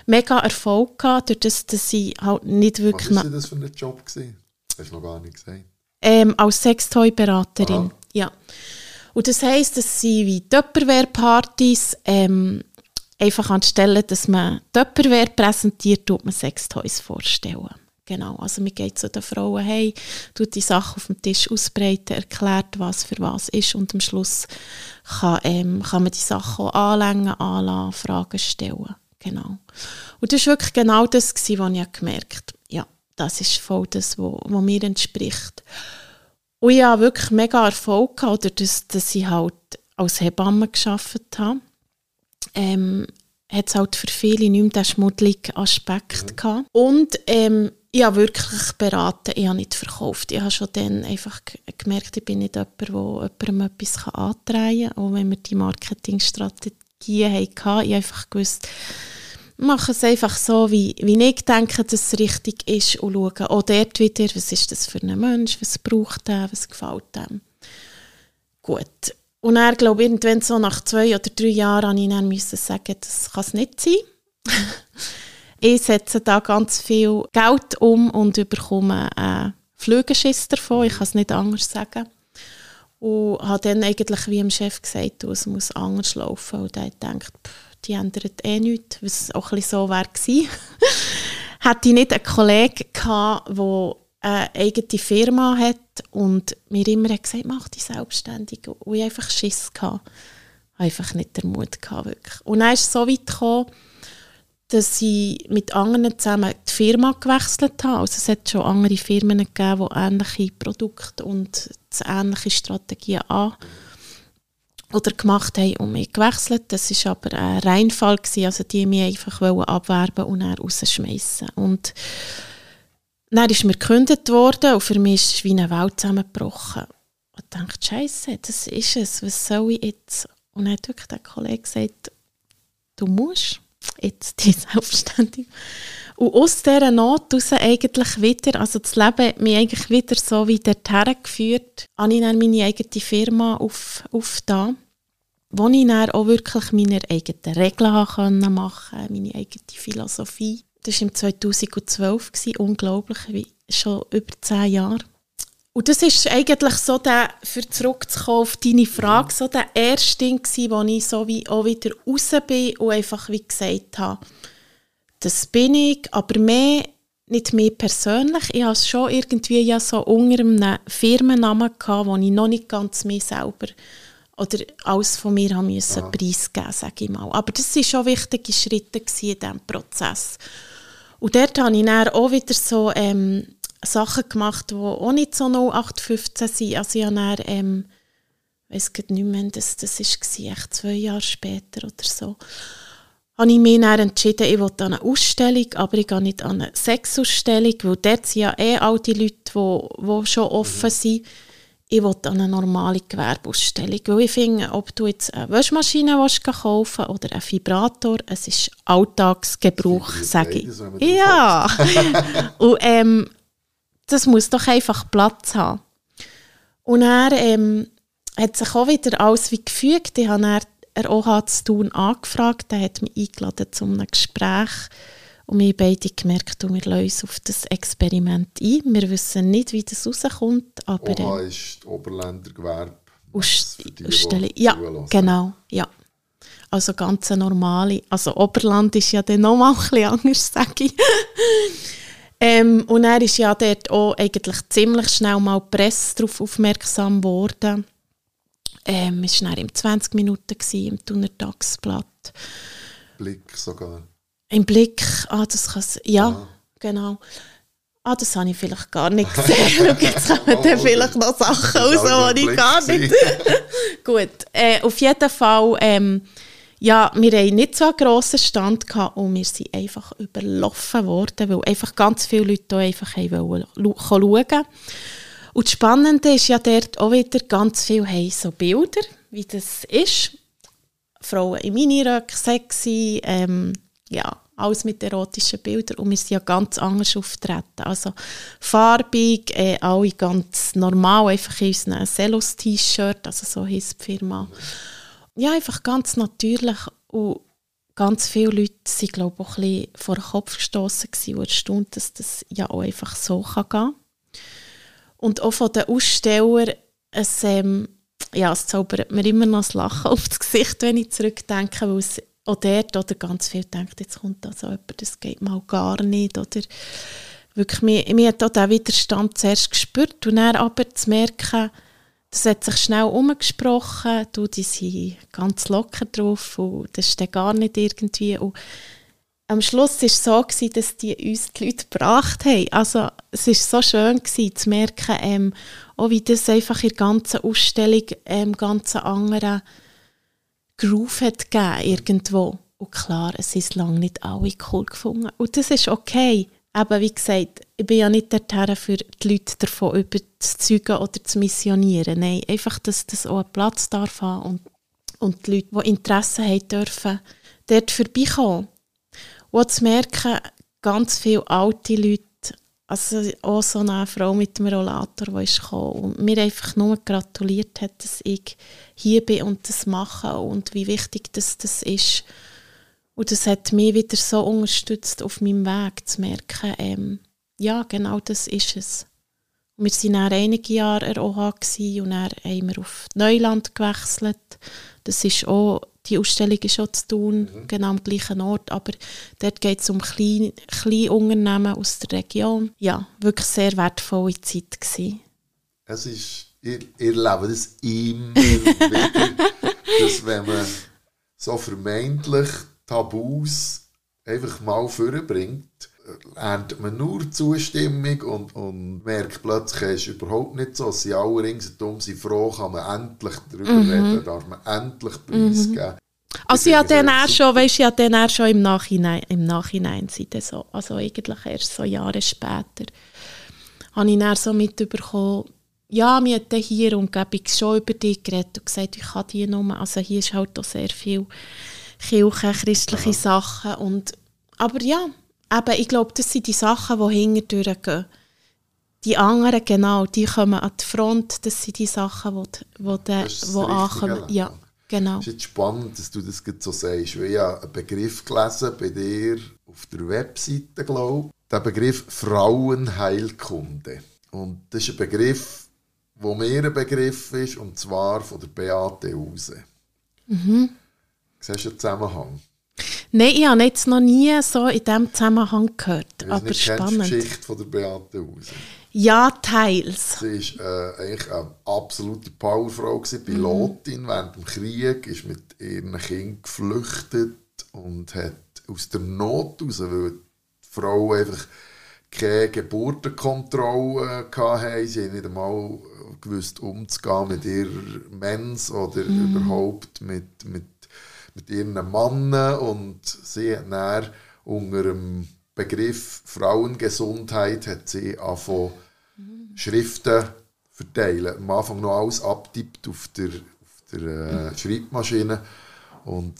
Mega Erfolg gehabt, durch das, dass ich halt nicht wirklich... Was war das für ein Job? Gewesen? Das hast du noch gar nicht gesagt. Ähm, als Sextoy-Beraterin, ja. Und das heisst, dass sie wie Tupperware-Partys ähm, einfach anstelle, dass man Tupperware präsentiert, tut man Sextoys vorstellen. Genau, also man geht zu den Frauen, hey, tut die Sachen auf dem Tisch ausbreiten, erklärt, was für was ist und am Schluss kann, ähm, kann man die Sachen auch anlängen, anlassen, Fragen stellen. Genau. Und das war wirklich genau das, was ich gemerkt habe, das ist voll das, was mir entspricht. Und ich hatte wirklich mega Erfolg, gehabt, oder dass, dass ich halt als Hebamme gearbeitet habe. Ähm, hat es halt für viele nicht mehr den schmuddeligen Aspekt mhm. gehabt. Und ähm, ich habe wirklich beraten, ich habe nicht verkauft. Ich habe schon dann einfach gemerkt, ich bin nicht jemand, der jemandem etwas antreiben kann. Auch wenn wir die Marketingstrategien hatten, ich habe einfach gewusst, mache es einfach so, wie, wie ich denke, dass es richtig ist und schaue auch dort wieder, was ist das für ein Mensch, was braucht er, was gefällt ihm. Gut. Und er glaube irgendwann so nach zwei oder drei Jahren musste ich müssen sagen, das kann es nicht sein. Ich setze da ganz viel Geld um und bekomme einen Flügelschiss davon. Ich kann es nicht anders sagen. Und habe dann eigentlich wie dem Chef gesagt, es muss anders laufen. Und er denkt, die ändert eh nichts, was auch ein so wäre gewesen. Hätte ich nicht einen Kollegen gehabt, der eine eigene Firma hat und mir immer hat gesagt, mach dich selbstständig. Und ich einfach Schiss hatte. Einfach nicht den Mut gehabt, wirklich. Und dann ist es so weit gekommen, dass ich mit anderen zusammen die Firma gewechselt habe. Also es hat schon andere Firmen gegeben, die ähnliche Produkte und ähnliche Strategien an oder gemacht haben und mich gewechselt. Das war aber ein Reinfall, gewesen, also die mich einfach abwerben und dann rausschmeißen. Und dann ist mir gekündigt worden und für mich ist wie eine Welt zusammengebrochen. Und ich dachte, Scheiße, das ist es, was soll ich jetzt? Und dann hat wirklich der Kollege gesagt, du musst jetzt die selbstständig. Und aus dieser Not heraus eigentlich wieder, also das Leben hat mich eigentlich wieder so wie dorthin geführt, habe ich dann meine eigene Firma auf, auf da, wo ich dann auch wirklich meine eigenen Regeln machen konnte, meine eigene Philosophie. Das war im 2012, unglaublich, wie schon über zehn Jahre. Und das ist eigentlich so der, für zurückzukommen auf deine Frage, so der erste Ding wo ich so wie auch wieder raus bin und einfach wie gesagt habe, das bin ich, aber mehr, nicht mehr persönlich. Ich hatte schon irgendwie ja so unter einem Firmennamen gehabt, wo ich noch nicht ganz mir selber oder alles von mir haben müssen ja. preisgeben, sage ich mal. Aber das waren schon wichtige Schritte in diesem Prozess. Und dort habe ich dann auch wieder so ähm, Sachen gemacht, die auch nicht so 0815 sind. Also ich habe dann, ähm, ich weiß nicht mehr, das, das war echt zwei Jahre später oder so, habe ich mich dann entschieden, ich will an eine Ausstellung, aber ich gehe nicht an eine Sexausstellung, weil dort sind ja eh all die Leute, die, die schon offen sind. Ich will an eine normale Gewerbeausstellung, weil ich finde, ob du jetzt eine Waschmaschine willst, kaufen oder einen Vibrator, es ist Alltagsgebrauch, sage ich. Ja, und ähm, das muss doch einfach Platz haben. Und er ähm, hat sich auch wieder alles wie gefügt. Ich habe er OH zu tun angefragt, er hat mich eingeladen zu einem Gespräch und wir beide gemerkt, wir lassen uns auf das Experiment ein. Wir wissen nicht, wie das rauskommt, aber... OH äh, ist die Oberländer Gewerbe. Ausstellung. Ja, genau, ja. Also ganz normale. Also Oberland ist ja dann noch mal ein bisschen anders, sage ich. Ähm, und er ist ja dort auch eigentlich ziemlich schnell mal Presse darauf aufmerksam geworden. Ähm, es war im 20 Minuten gewesen, im Thuner Tagsblatt. Blick sogar. Im Blick, ah, das kann ja, Ja. genau. Ah, das habe ich vielleicht gar nicht gesehen. Jetzt kommen dann vielleicht noch Sachen raus, die ich gar nicht... Gut, äh, auf jeden Fall, ähm, ja, wir hatten nicht so einen grossen Stand gehabt und wir sind einfach überlaufen worden, weil einfach ganz viele Leute da einfach wollen schauen. Und das Spannende ist ja dort auch wieder, ganz viele haben so Bilder, wie das ist. Frauen in Miniröcken, sexy, ähm, ja, alles mit erotischen Bildern und wir sind ja ganz anders auftreten. Also farbig, äh, alle ganz normal, einfach in unseren Celos-T-Shirt, also so heisst die Firma. Ja, einfach ganz natürlich und ganz viele Leute sind, glaube ich, auch ein bisschen vor den Kopf gestossen und erstaunt, dass das ja auch einfach so kann gehen Und auch von den Ausstellern, es, ähm, ja, es zaubert mir immer noch das Lachen auf das Gesicht, wenn ich zurückdenke, weil es auch dort oder ganz viel denkt, jetzt kommt da so jemand, das geht mal gar nicht. Oder wirklich, mir, mir hat auch den Widerstand zuerst gespürt und dann aber zu merken, das hat sich schnell umgesprochen, du, die sind ganz locker drauf und das ist gar nicht irgendwie. Und am Schluss war es so, gewesen, dass die uns die Leute gebracht haben. Also es war so schön gewesen, zu merken, ähm, auch wie das einfach in der ganzen Ausstellung ähm, ganz anderen Groove hat gegeben, irgendwo. Und klar, es ist lange nicht alle cool gefunden. Und das ist okay. Aber wie gesagt, ich bin ja nicht dorthin, für die Leute davon überzeugen oder zu missionieren. Nein, einfach, dass das auch einen Platz darf haben und, und die Leute, die Interesse haben dürfen, dort vorbeikommen. Und zu merken, ganz viele alte Leute, also auch so eine Frau mit dem Rollator, die ist gekommen und mir einfach nur gratuliert hat, dass ich hier bin und das mache und wie wichtig das, das ist. Und das hat mich wieder so unterstützt auf meinem Weg, zu merken, ähm, ja, genau das ist es. Wir waren dann einige Jahre der OH und dann haben wir auf Neuland gewechselt. Das ist auch, die Ausstellung ist auch zu tun, genau am gleichen Ort, aber dort geht es um kleine, kleine Unternehmen aus der Region. Ja, wirklich sehr wertvolle Zeit gewesen. Es ist, ihr, ihr lebt das immer wieder, dass wenn man so vermeintlich Tabus einfach mal vorbringt, erntet man nur Zustimmung und, und merkt plötzlich, es ist überhaupt nicht so. Sind alle ringsherum sind froh, kann man endlich darüber reden, darf man endlich preisgeben. Also ja, finde dann das auch schon, weißt, ja, dann auch schon im Nachhinein, im Nachhinein dann so, also eigentlich erst so Jahre später, habe ich dann so mitbekommen, ja, wir haben hier in Umgebung schon über dich geredet und gesagt, ich kann die nur, also hier ist halt auch sehr viel Kirche, christliche Sachen und, aber ja, eben, ich glaube, das sind die Sachen, die hinterdurch gehen. Die anderen, genau, die kommen an die Front, das sind die Sachen, die, die, die richtige ankommen. Ja, genau. Es ist jetzt spannend, dass du das so sagst. weil Ich habe einen Begriff gelesen bei dir auf der Webseite, glaube ich. Der Begriff Frauenheilkunde. Und das ist ein Begriff, wo mir ein Begriff ist, und zwar von der Beate Hause. Mhm. Siehst du den Zusammenhang? Nein, ich habe jetzt noch nie so in diesem Zusammenhang gehört, Ich aber nicht, du die spannend. Geschichte von der Beate Hause? Ja, teils. Sie war äh, eigentlich eine absolute Powerfrau, gewesen, Pilotin während dem Krieg, ist mit ihren Kindern geflüchtet und hat aus der Not heraus, weil die Frauen einfach keine Geburtenkontrolle hatten, sie haben nicht einmal gewusst, umzugehen mit ihrer Mens oder überhaupt mit, mit, mit ihren Männern und sie hat dann unter dem Begriff Frauengesundheit hat sie angefangen, Schriften verteilen. Am Anfang noch alles abtippt auf der, auf der äh, Schreibmaschine. Und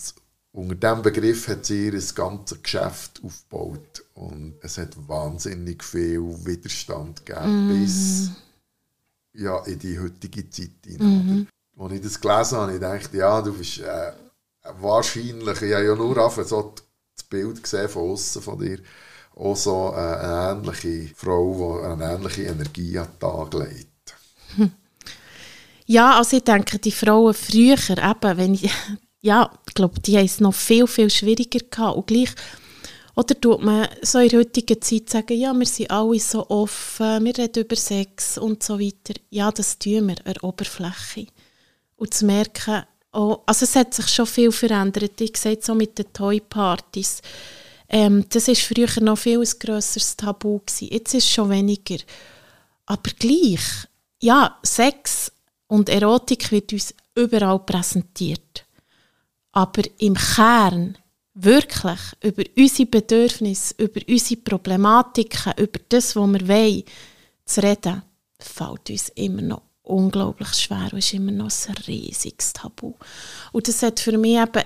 unter diesem Begriff hat sie ihr ganzes Geschäft aufgebaut. Und es hat wahnsinnig viel Widerstand gegeben, bis ja, in die heutige Zeit hinein. Als ich das gelesen habe, ich dachte, ja, du bist äh, wahrscheinlich, ich habe ja nur einfach so das Bild gesehen von außen von dir, auch so äh, eine ähnliche Frau, die eine ähnliche Energie an den Tag legt. Ja, also ich denke, die Frauen früher, eben, wenn ich, ja, ich glaube, die haben es noch viel, viel schwieriger gehabt. Und gleich, oder tut man so in der heutigen Zeit sagen, ja, wir sind alle so offen, wir reden über Sex und so weiter. Ja, das tun wir an der Oberfläche. Und zu merken, oh, also es hat sich schon viel verändert. Ich sehe so mit den Toy-Partys. Ähm, das war früher noch viel ein grösseres Tabu. Gewesen. Jetzt ist es schon weniger. Aber gleich, ja, Sex und Erotik wird uns überall präsentiert. Aber im Kern wirklich über unsere Bedürfnisse, über unsere Problematiken, über das, was wir wollen, zu reden, fällt uns immer noch unglaublich schwer und ist immer noch ein riesiges Tabu. Und das hat für mich eben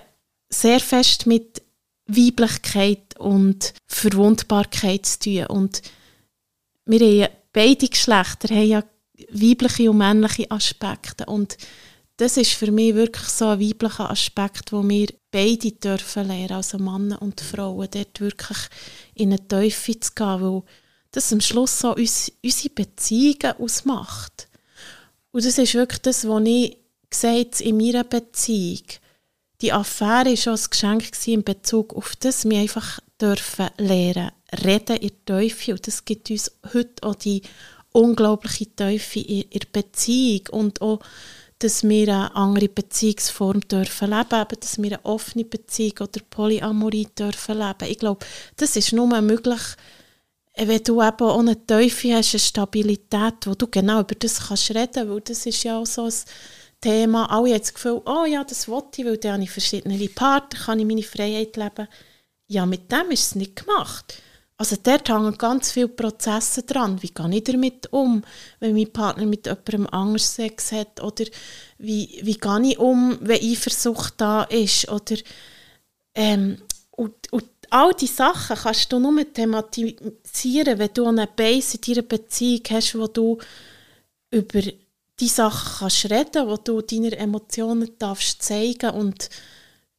sehr fest mit Weiblichkeit und Verwundbarkeit zu tun. Und wir haben ja, beide Geschlechter haben ja weibliche und männliche Aspekte. Und das ist für mich wirklich so ein weiblicher Aspekt, wo wir beide dürfen lernen, also Männer und Frauen, dort wirklich in eine Teufel zu gehen, weil das am Schluss so uns, unsere Beziehungen ausmacht. Und das ist wirklich das, was ich gesagt in meiner Beziehung. Die Affäre war schon ein Geschenk in Bezug auf das, wir einfach dürfen lernen, reden in Teufel. Und das gibt uns heute auch die unglaubliche Teufel in der Beziehung und auch dass wir eine andere Beziehungsform dürfen leben, eben, dass wir eine offene Beziehung oder Polyamorie dürfen leben. Ich glaube, das ist nur möglich, wenn du eben auch eine Teufel hast, eine Stabilität, wo du genau über das kannst reden, weil das ist ja auch so ein Thema. Alle haben das Gefühl, oh ja, das wollte ich, weil dann habe ich verschiedene Partner, kann ich meine Freiheit leben. Ja, mit dem ist es nicht gemacht. Also dort hängen ganz viele Prozesse dran. Wie gehe ich damit um, wenn mein Partner mit jemandem anders Sex hat? Oder wie, wie gehe ich um, wenn Eifersucht da ist? Oder, ähm, und, und all diese Sachen kannst du nur thematisieren, wenn du eine Base in deiner Beziehung hast, wo du über die Sachen kannst reden, wo du deine Emotionen darfst zeigen und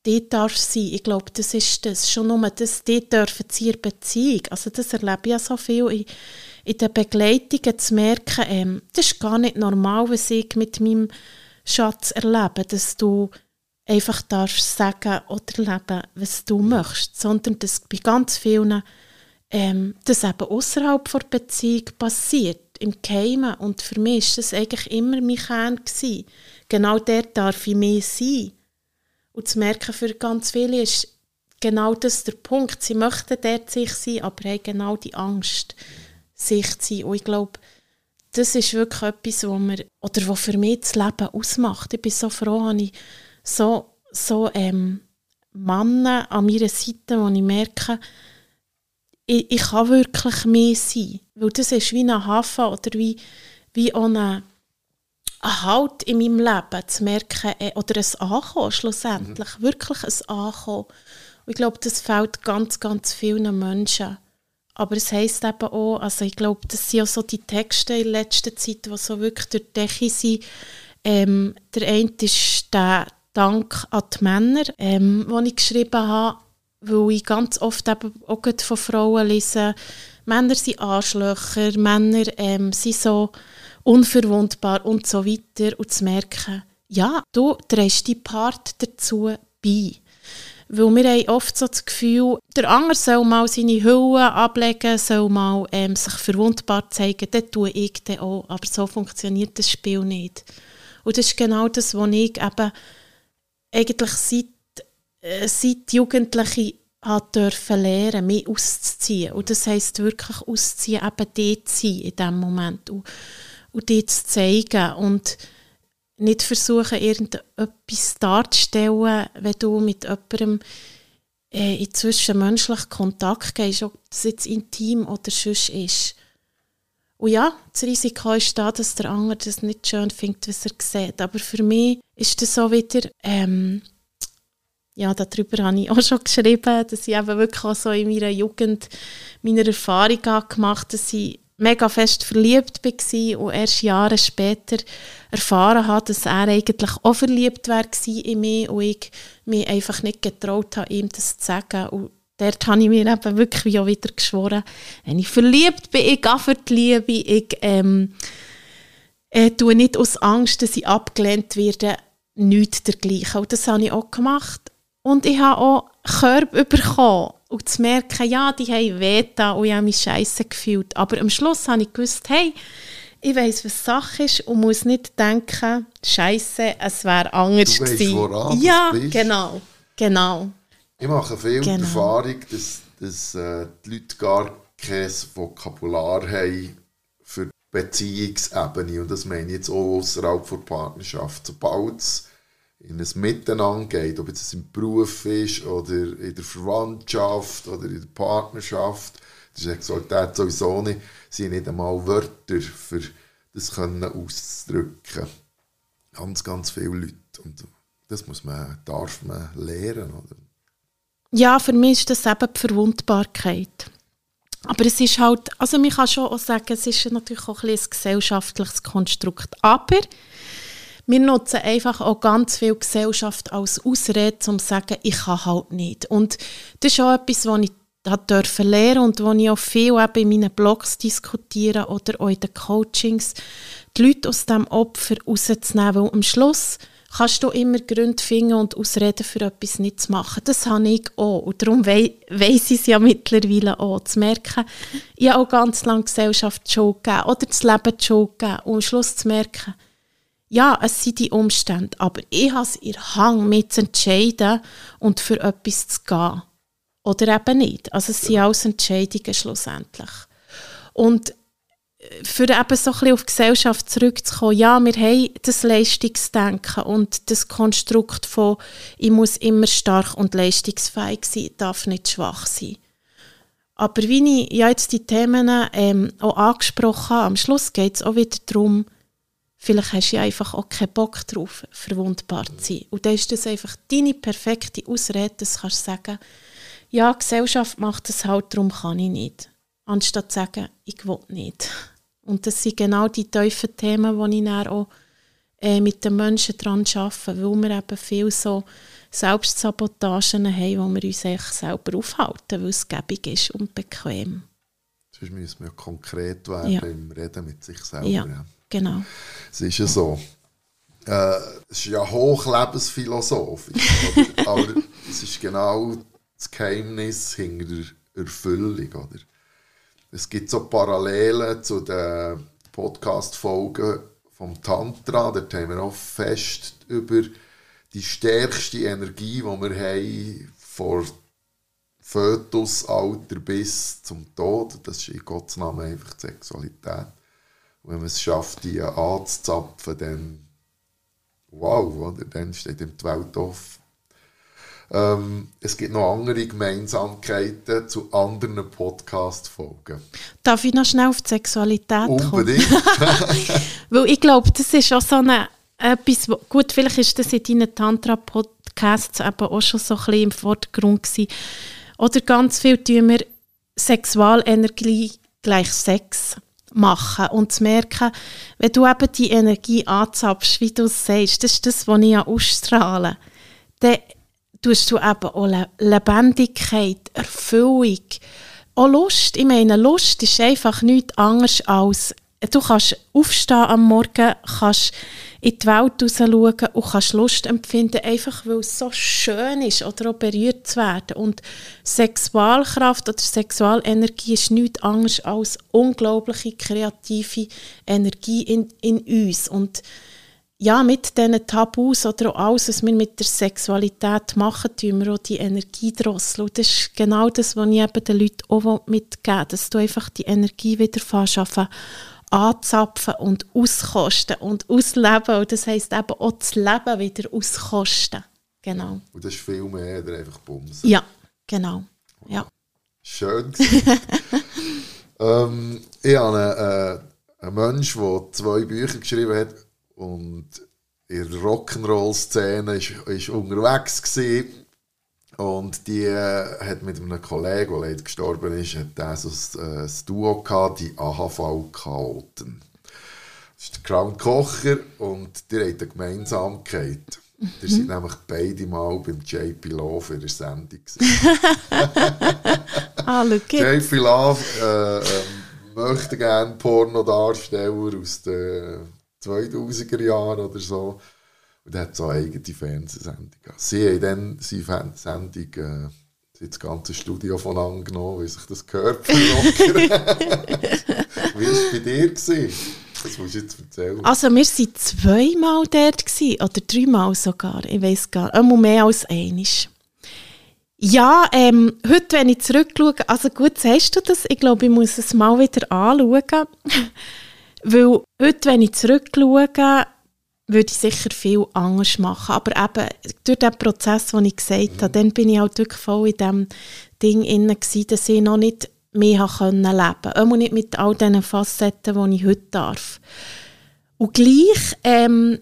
dort darf sein. Ich glaube, das ist das. Schon nur das, dort dürfen sie ihre Beziehung. Also das erlebe ich ja so viel in, in den Begleitungen, zu merken, ähm, das ist gar nicht normal, was ich mit meinem Schatz erlebe, dass du einfach darfst sagen oder leben, was du möchtest, sondern dass bei ganz vielen ähm, das eben außerhalb der Beziehung passiert, im Geheimen. Und für mich war das eigentlich immer mein Kern. Gewesen. Genau der darf ich mehr sein. Und zu merken, für ganz viele ist genau das der Punkt. Sie möchten dort sich sein, aber haben genau die Angst, sich zu sein. Und ich glaube, das ist wirklich etwas, wo mir, oder was für mich das Leben ausmacht. Ich bin so froh, dass ich so, so ähm, Männer an meiner Seite, wo ich merke, ich, ich kann wirklich mehr sein. Weil das ist wie ein Hafen oder wie, wie eine, ein Halt in meinem Leben zu merken, äh, oder ein Ankommen schlussendlich, mhm. wirklich ein Ankommen. Und ich glaube, das fällt ganz, ganz vielen Menschen. Aber es heisst eben auch, also ich glaube, das sind auch so die Texte in letzter Zeit, die so wirklich durch die Decke sind. Ähm, der eine ist der Dank an die Männer, ähm, den ich geschrieben habe, weil ich ganz oft eben auch von Frauen lese, Männer sind Arschlöcher, Männer ähm, sind so unverwundbar und so weiter und zu merken, ja, du trägst die Part dazu bei. Weil wir haben oft so das Gefühl, der andere soll mal seine Hülle ablegen, soll mal ähm, sich verwundbar zeigen, dann tue ich das auch. Aber so funktioniert das Spiel nicht. Und das ist genau das, was ich eben eigentlich seit, äh, seit Jugendliche hat dürfen lernen, mich auszuziehen. Und das heisst wirklich auszuziehen, eben dort zu sein in diesem Moment. Und und dir zu zeigen und nicht versuchen, irgendetwas darzustellen, wenn du mit jemandem äh, in zwischenmenschlichen Kontakt gehst, ob das jetzt intim oder sonst ist. Und ja, das Risiko ist da, dass der andere das nicht schön findet, was er sieht. Aber für mich ist das so wieder, ähm, ja, darüber habe ich auch schon geschrieben, dass ich eben wirklich auch so in meiner Jugend meine Erfahrung gemacht habe, dass ich mega fest verliebt war und erst Jahre später erfahren habe, dass er eigentlich auch verliebt war in mich und ich mich einfach nicht getraut habe, ihm das zu sagen. Und dort habe ich mir eben wirklich auch wieder geschworen, wenn ich verliebt bin, ich gehe für die Liebe, ich ähm, äh, tue nicht aus Angst, dass ich abgelehnt werde, nichts dergleichen. Und das habe ich auch gemacht. Und ich habe auch Körbe bekommen und zu merken, ja, die haben weh und ich habe mich scheiße gefühlt. Aber am Schluss habe ich gewusst, hey, ich weiß, was Sache ist und muss nicht denken, Scheiße, es wäre anders Du gewesen. woran ja, genau, genau. Ich mache viel die Genau. Erfahrung, dass, dass äh, die Leute gar kein Vokabular haben für die Beziehungsebene. Und das meine ich jetzt auch außerhalb der Partnerschaft. Sobald es in ein Miteinander geht, ob es im Beruf ist oder in der Verwandtschaft oder in der Partnerschaft, die Sexualität sowieso nicht, sind nicht einmal Wörter für das können auszudrücken. Ganz, ganz viele Leute. Und das muss man, darf man lernen. Oder? Ja, für mich ist das eben die Verwundbarkeit. Aber es ist halt, also man kann schon auch sagen, es ist natürlich auch ein, ein gesellschaftliches Konstrukt. Aber wir nutzen einfach auch ganz viel Gesellschaft als Ausrede, um zu sagen, ich kann halt nicht. Und das ist auch etwas, was ich dürfen lernen und wo ich auch viel eben in meinen Blogs diskutiere oder auch in den Coachings, die Leute aus diesem Opfer rauszunehmen, weil am Schluss kannst du immer Gründe finden und Ausreden für etwas nicht zu machen. Das habe ich auch und darum wei weiss ich es ja mittlerweile auch, zu merken, ich habe auch ganz lange Gesellschaft die Schuld gegeben oder das Leben die Schuld gegeben und am Schluss zu merken, ja, es sind die Umstände, aber ich habe es in Hang, mich zu entscheiden und für etwas zu gehen. Oder eben nicht. Also es sind alles Entscheidungen schlussendlich. Und für eben so ein bisschen auf die Gesellschaft zurückzukommen, ja, wir haben das Leistungsdenken und das Konstrukt von, ich muss immer stark und leistungsfähig sein, darf nicht schwach sein. Aber wie ich ja jetzt die Themen ähm, auch angesprochen habe, am Schluss geht es auch wieder darum, vielleicht hast du ja einfach auch keinen Bock drauf, verwundbar zu sein. Und dann ist das einfach deine perfekte Ausrede, dass du sagen, ja, Gesellschaft macht das halt, darum kann ich nicht. Anstatt zu sagen, ich will nicht. Und das sind genau die tiefen Themen, die ich dann auch äh, mit den Menschen daran arbeite, weil wir eben viel so Selbstsabotagen haben, wo wir uns eigentlich selber aufhalten, weil es gäbig ist und bequem. Sonst müssen wir konkret werden Ja. im Reden mit sich selber. Ja, genau. Es ist ja so. Äh, es ist ja hochlebensphilosophisch. oder? Aber es ist genau das Geheimnis hinter der Erfüllung. Oder? Es gibt so Parallelen zu den Podcast-Folgen vom Tantra. Dort haben wir auch fest über die stärkste Energie, die wir haben, vor Fötusalter bis zum Tod. Das ist in Gottes Namen einfach die Sexualität. Und wenn man es schafft, die anzuzapfen, dann wow, oder? dann steht ihm die Welt offen. Ähm, es gibt noch andere Gemeinsamkeiten zu anderen Podcast-Folgen. Darf ich noch schnell auf die Sexualität kommen? Unbedingt. Weil ich glaube, das ist auch so eine, etwas, wo, gut, vielleicht ist das in deinen Tantra-Podcasts eben auch schon so ein bisschen im Vordergrund gewesen. Oder ganz viel tun wir Sexualenergie gleich Sex machen und zu merken, wenn du eben die Energie anzapfst, wie du es sagst, das ist das, was ich ja ausstrahle, dann tust du eben auch Le Lebendigkeit, Erfüllung, auch Lust. Ich meine, Lust ist einfach nichts anderes als, du kannst aufstehen am Morgen, kannst in die Welt raus schauen und kannst Lust empfinden, einfach weil es so schön ist oder auch berührt zu werden. Und Sexualkraft oder Sexualenergie ist nichts anderes als unglaubliche kreative Energie in, in uns. Und ja, mit diesen Tabus oder auch alles, was wir mit der Sexualität machen, tun wir auch die Energie drosseln. Und das ist genau das, was ich eben den Leuten auch mitgeben will, dass du einfach die Energie wieder fährst, anzapfen und auskosten und ausleben. Und das heisst eben auch das Leben wieder auskosten. Genau. Und das ist viel mehr, oder einfach Bumsen. Ja, genau. Ja. Schön ähm, ich habe einen, äh, einen Mensch, der zwei Bücher geschrieben hat und in der Rock'n'Roll-Szene ist, ist unterwegs gewesen. Und die äh, hat mit einem Kollegen, der leider gestorben ist, hat der ein, äh, ein Duo gehabt, die AHV-Chaoten. Das ist der Crown Kocher und die haben eine Gemeinsamkeit. Die sind nämlich beide mal beim JP Love in der Sendung. Ah. JP Love äh, ähm, möchte gerne Pornodarsteller aus den 2000er Jahren oder so. Und er hat so eine eigene Fernsehsendung. Sie haben dann seine Fan- Sendung äh, das ganze Studio von angenommen, wie sich das gehört. Wie war es bei dir? Gewesen? Das musst du jetzt erzählen. Also wir waren zweimal dort gewesen, oder dreimal sogar, ich weiß gar nicht, mehr als einisch. Ja, ähm, heute, wenn ich zurückschaue, also gut, sagst du das? Ich glaube, ich muss es mal wieder anschauen. Weil heute, wenn ich zurückschaue, würde ich sicher viel anders machen. Aber eben, durch den Prozess, den ich gesagt mhm. habe, dann bin ich halt wirklich voll in dem Ding inne dass ich noch nicht mehr leben konnte. Auch nicht mit all diesen Facetten, die ich heute darf. Und gleich ähm,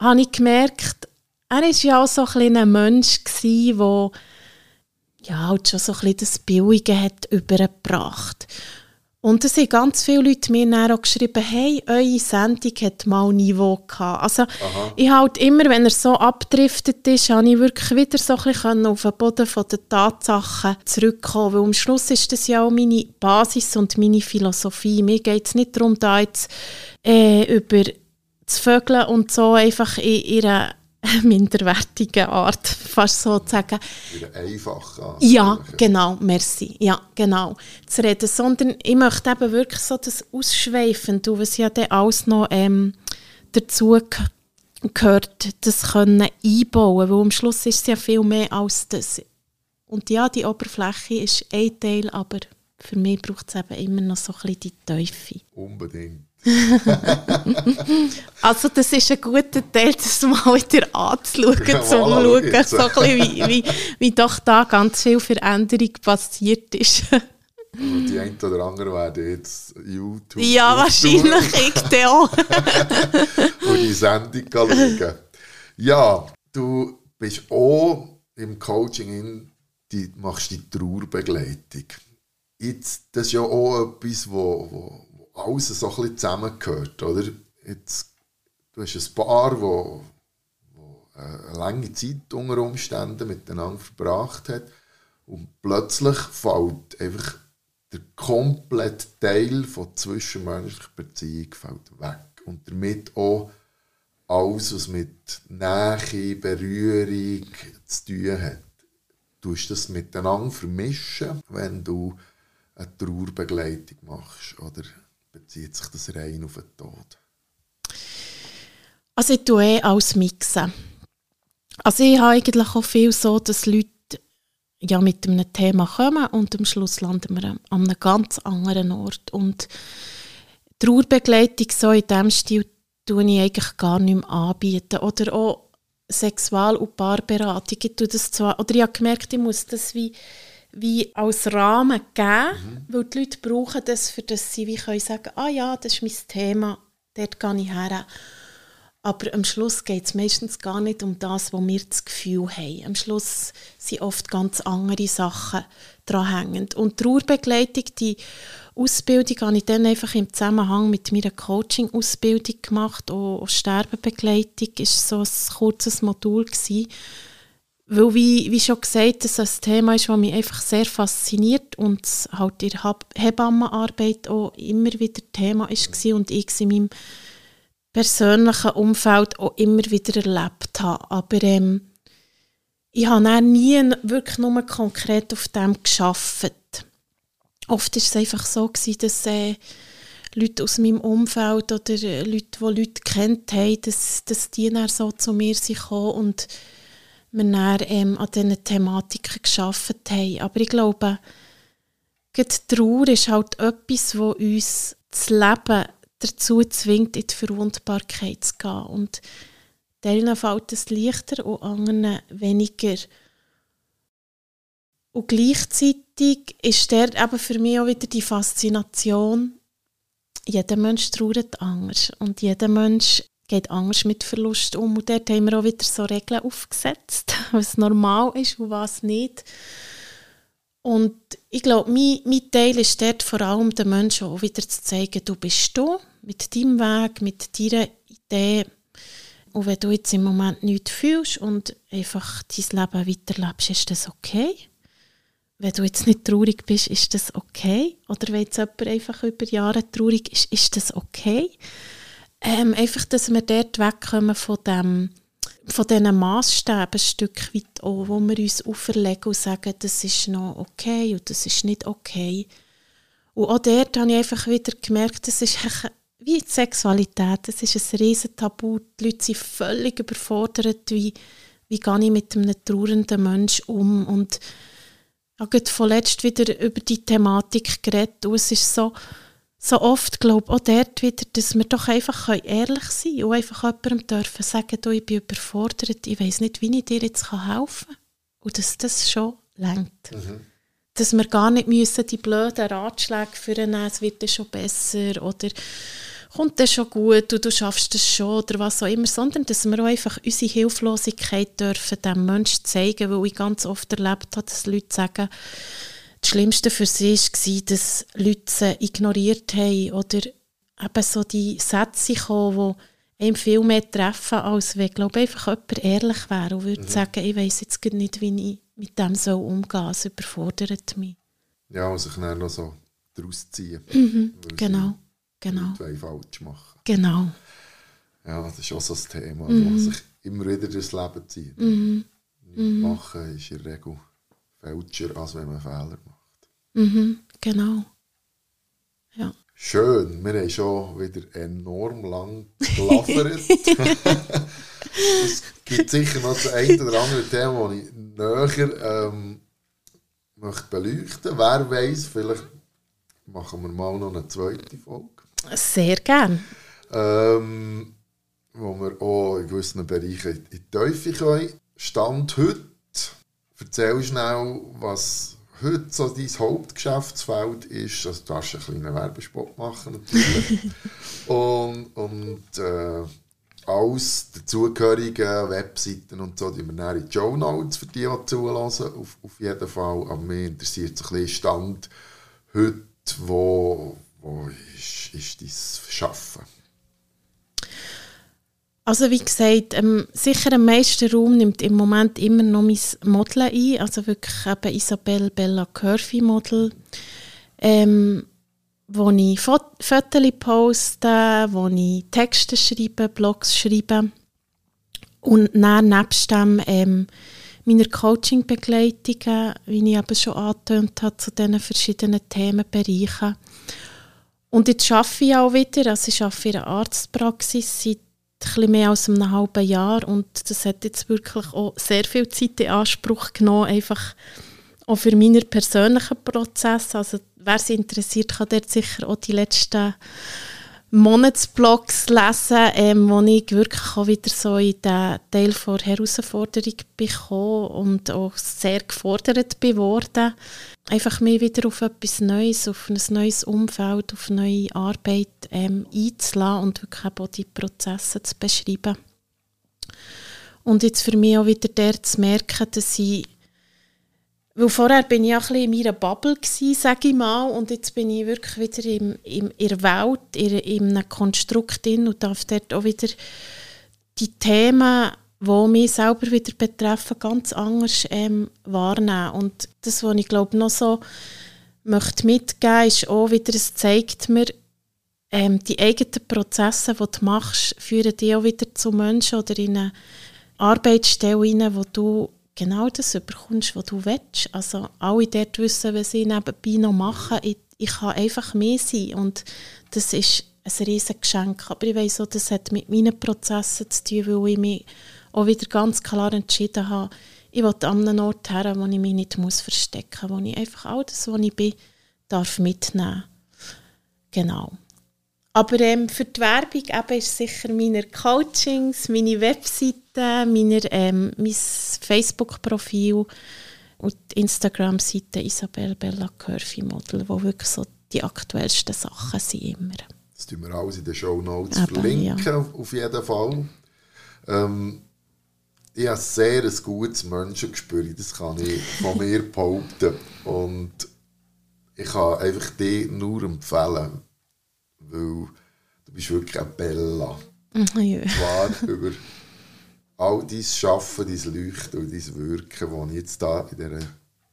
habe ich gemerkt, er war ja auch so ein, ein Mensch, der ja, halt schon so ein bisschen das Billige hat übergebracht. Und es haben ganz viele Leute mir dann auch geschrieben, hey, eure Sendung hat mal Niveau gehabt. Also Aha. ich halt immer, wenn er so abdriftet ist, habe ich wirklich wieder so ein bisschen auf den Boden der Tatsachen zurückkommen. Weil am Schluss ist das ja auch meine Basis und meine Philosophie. Mir geht es nicht darum, da jetzt äh, über zu vögeln und so einfach in ihrer minderwertigen Art, fast so zu sagen. Einfach Ja, genau, merci. Ja, genau. Zu reden, sondern ich möchte eben wirklich so das Ausschweifen, was ja dann alles noch ähm, dazu gehört, das können einbauen, weil am Schluss ist es ja viel mehr als das. Und ja, die Oberfläche ist ein Teil, aber für mich braucht es eben immer noch so ein bisschen die Teufel. Unbedingt. also das ist ein guter Teil, das mal wieder anzuschauen, ja, zum voilà, schauen, so ein wie, wie, wie doch da ganz viel Veränderung passiert ist. Und die einen oder anderen werden jetzt YouTube. Ja, wahrscheinlich ich auch. Und die Sendung schauen. Ja, du bist auch im Coaching in, die, machst die Trauerbegleitung. Jetzt, das ist ja auch etwas, wo, wo alles so ein bisschen zusammengehört, oder? Jetzt, du hast ein Paar, wo, wo eine lange Zeit unter Umständen miteinander verbracht hat und plötzlich fällt einfach der komplette Teil von zwischenmenschlicher Beziehung fällt weg und damit auch alles, was mit Nähe, Berührung zu tun hat. Du hast das miteinander vermischen, wenn du eine Trauerbegleitung machst oder bezieht sich das rein auf den Tod? Also ich tue eh alles mixen. Also ich habe eigentlich auch viel so, dass Leute ja mit einem Thema kommen und am Schluss landen wir an einem ganz anderen Ort. Und Trauerbegleitung so in diesem Stil tue ich eigentlich gar nicht mehr anbieten. Oder auch Sexual- und Paarberatung. Ich tue das zwar, oder ich habe gemerkt, ich muss das wie wie als Rahmen geben, mhm. weil die Leute brauchen das, für das sie wie können sagen ah ja, das ist mein Thema, dort gehe ich her. Aber am Schluss geht es meistens gar nicht um das, wo wir das Gefühl haben. Am Schluss sind oft ganz andere Sachen dranhängend. Und die Trauerbegleitung, die Ausbildung habe ich dann einfach im Zusammenhang mit meiner Coaching-Ausbildung gemacht. Auch Sterbebegleitung war so ein kurzes Modul. Gewesen weil, wie, wie schon gesagt, das ein Thema ist, das mich einfach sehr fasziniert und halt in der Hebammenarbeit auch immer wieder Thema war und ich in meinem persönlichen Umfeld auch immer wieder erlebt habe. Aber ähm, ich habe nie wirklich nur konkret auf dem geschafft. Oft war es einfach so, gewesen, dass äh, Leute aus meinem Umfeld oder Leute, die Leute kennt haben, dass, dass die dann so zu mir sind und wir dann, ähm, an diesen Thematiken geschaffen haben. Aber ich glaube, die Trauer ist halt etwas, das uns das Leben dazu zwingt, in die Verwundbarkeit zu gehen. Und denen fällt es leichter und anderen weniger. Und gleichzeitig ist der eben für mich auch wieder die Faszination, jeder Mensch trauert anders. Und jeder Mensch geht anders mit Verlust um. Und dort haben wir auch wieder so Regeln aufgesetzt, was normal ist und was nicht. Und ich glaube, mein, mein Teil ist dort vor allem den Menschen auch wieder zu zeigen, du bist du, mit deinem Weg, mit deiner Idee. Und wenn du jetzt im Moment nichts fühlst und einfach dein Leben weiterlebst, ist das okay. Wenn du jetzt nicht traurig bist, ist das okay. Oder wenn jetzt jemand einfach über Jahre traurig ist, ist das okay. Ähm, einfach, dass wir dort wegkommen von dem von diesen Massstäben ein Stück weit auch, wo wir uns auferlegen und sagen, das ist noch okay und das ist nicht okay. Und auch dort habe ich einfach wieder gemerkt, das ist wie die Sexualität, das ist ein riesen Tabu. Die Leute sind völlig überfordert, wie, wie gehe ich mit einem trauernden Menschen um. Und ich habe vorletzt wieder über die Thematik geredet und es ist so, so oft, glaube ich, auch dort wieder, dass wir doch einfach ehrlich sein können und einfach jemandem dürfen sagen, du, ich bin überfordert, ich weiß nicht, wie ich dir jetzt helfen kann. Und dass das schon lenkt. Mhm. Dass wir gar nicht müssen die blöden Ratschläge führen, es wird dann schon besser oder kommt das schon gut und du schaffst das schon oder was auch immer, sondern dass wir auch einfach unsere Hilflosigkeit dürfen dem Menschen zeigen, weil ich ganz oft erlebt habe, dass Leute sagen, das Schlimmste für sie war, dass Leute sie ignoriert haben oder eben so die Sätze kommen, die einem viel mehr treffen, als wenn, glaube ich, einfach jemand ehrlich wäre und würde mhm. sagen, ich weiß jetzt nicht, wie ich mit dem so umgehen Es überfordert mich. Ja, und sich dann noch so daraus ziehen. Mhm, genau. Genau. Zwei falsch machen. Genau. Ja, das ist auch so ein Thema, mhm. das sich immer wieder durchs Leben zieht. Mhm. mhm. Machen ist in der Regel falscher, als wenn man Fehler macht. Mhm. Genau. Ja. Schön, wir haben schon wieder enorm lang gelabert. es gibt sicher noch das ein oder andere Thema, das ich näher ähm, möchte beleuchten möchte. Wer weiß, vielleicht machen wir mal noch eine zweite Folge. Sehr gern. Ähm, wo wir auch in gewissen Bereichen in die Teufel können. Stand heute, erzähl schnell, was heute so dein Hauptgeschäftsfeld ist. Also, du darfst einen kleinen Werbespot machen natürlich. und und äh, alles dazugehörige Webseiten und so, die wir dann in die Show Notes für die, die zulassen, auf, auf jeden Fall. Aber mich interessiert so ein bisschen Stand heute, wo, wo ist, ist dein Schaffen? Also wie gesagt, ähm, sicher am meisten Raum nimmt im Moment immer noch mein Model ein, also wirklich eben Isabel Bella Curvy Model, ähm, wo ich Fotos poste, wo ich Texte schreibe, Blogs schreibe. Und dann nebst dem ähm, meiner Coaching-Begleitungen, wie ich eben schon angetönt habe, zu diesen verschiedenen Themenbereichen. Und jetzt arbeite ich auch wieder, also ich arbeite in einer Arztpraxis seit etwas mehr als einem halben Jahr und das hat jetzt wirklich auch sehr viel Zeit in Anspruch genommen, einfach auch für meinen persönlichen Prozess. Also wer sich interessiert, kann dort sicher auch die letzten Monatsblogs lesen, ähm, wo ich wirklich auch wieder so in den Teil der Herausforderung bekommen und auch sehr gefordert bin worden. Einfach mehr wieder auf etwas Neues, auf ein neues Umfeld, auf neue Arbeit ähm, einzulassen und wirklich auch die Prozesse zu beschreiben. Und jetzt für mich auch wieder der zu merken, dass ich weil vorher bin ich ja ein bisschen in meiner Bubble, sage ich mal, und jetzt bin ich wirklich wieder im, im, in der Welt, in, in einem Konstrukt drin und darf dort auch wieder die Themen, die mich selber wieder betreffen, ganz anders ähm, wahrnehmen. Und das, was ich glaube noch so möchte mitgeben, ist auch wieder, es zeigt mir, ähm, die eigenen Prozesse, die du machst, führen dich auch wieder zu Menschen oder in eine Arbeitsstelle rein, wo du genau das bekommst, was du willst. Also alle dort wissen, was sie nebenbei noch machen. Ich, ich kann einfach mehr sein und das ist ein riesiges Geschenk. Aber ich weiss auch, das hat mit meinen Prozessen zu tun, weil ich mich auch wieder ganz klar entschieden habe, ich will an einem Ort her, wo ich mich nicht muss verstecken muss, wo ich einfach alles, was ich bin, darf mitnehmen Genau. Aber ähm, für die Werbung eben ist sicher meine Coachings, meine Webseite, meine, ähm, mein Facebook-Profil und die Instagram-Seite Isabel Bella Curvy Model, wo wirklich so die aktuellsten Sachen sind immer. Das tun wir alles in den Show Notes verlinken, ja. auf jeden Fall. Ähm, ich habe sehr ein gutes Menschengespür, das kann ich von mir behaupten. Und ich kann einfach dir nur empfehlen, weil du bist wirklich eine Bella. Mhm, ja. Zwar über all dein Schaffen, dein Leuchten und dein Wirken, das ich jetzt hier in dieser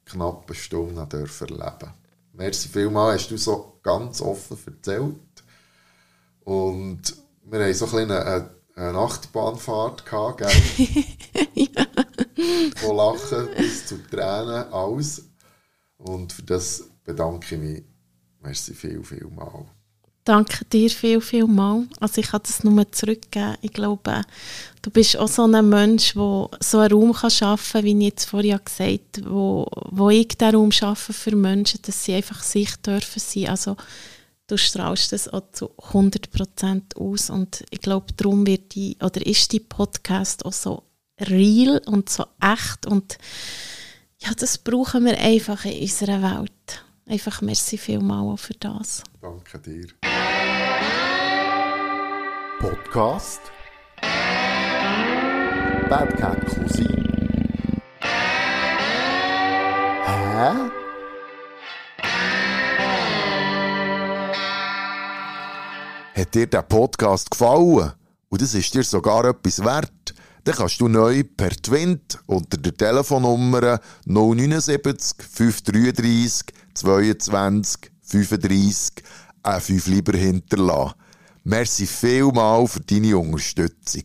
knappen Stunde erleben durfte. Merci vielmals, hast du so ganz offen erzählt. Und wir haben so ein eine, eine Nachtbahnfahrt gehabt, gell? ja. Von Lachen bis zu Tränen, alles. Und für das bedanke ich mich. Merci viel, viel mal. Danke dir viel, viel mal. Also ich kann das nur zurückgeben. Ich glaube, du bist auch so ein Mensch, der so einen Raum kann schaffen kann, wie ich jetzt vorher gesagt habe, wo, wo ich den Raum schaffe für Menschen, dass sie einfach sich dürfen sein. Also du strahlst das auch zu 100% aus und ich glaube, darum wird die, oder ist die Podcast auch so real und so echt und ja, das brauchen wir einfach in unserer Welt. Einfach merci vielmal auch für das. Danke dir. Podcast Bad Cat Cousin. Hä? Hat dir der Podcast gefallen und das ist dir sogar etwas wert, dann kannst du neu per Twint unter der Telefonnummer 079 533 22 35 ein 5 lieber hinterlassen. Merci vielmal für deine Unterstützung.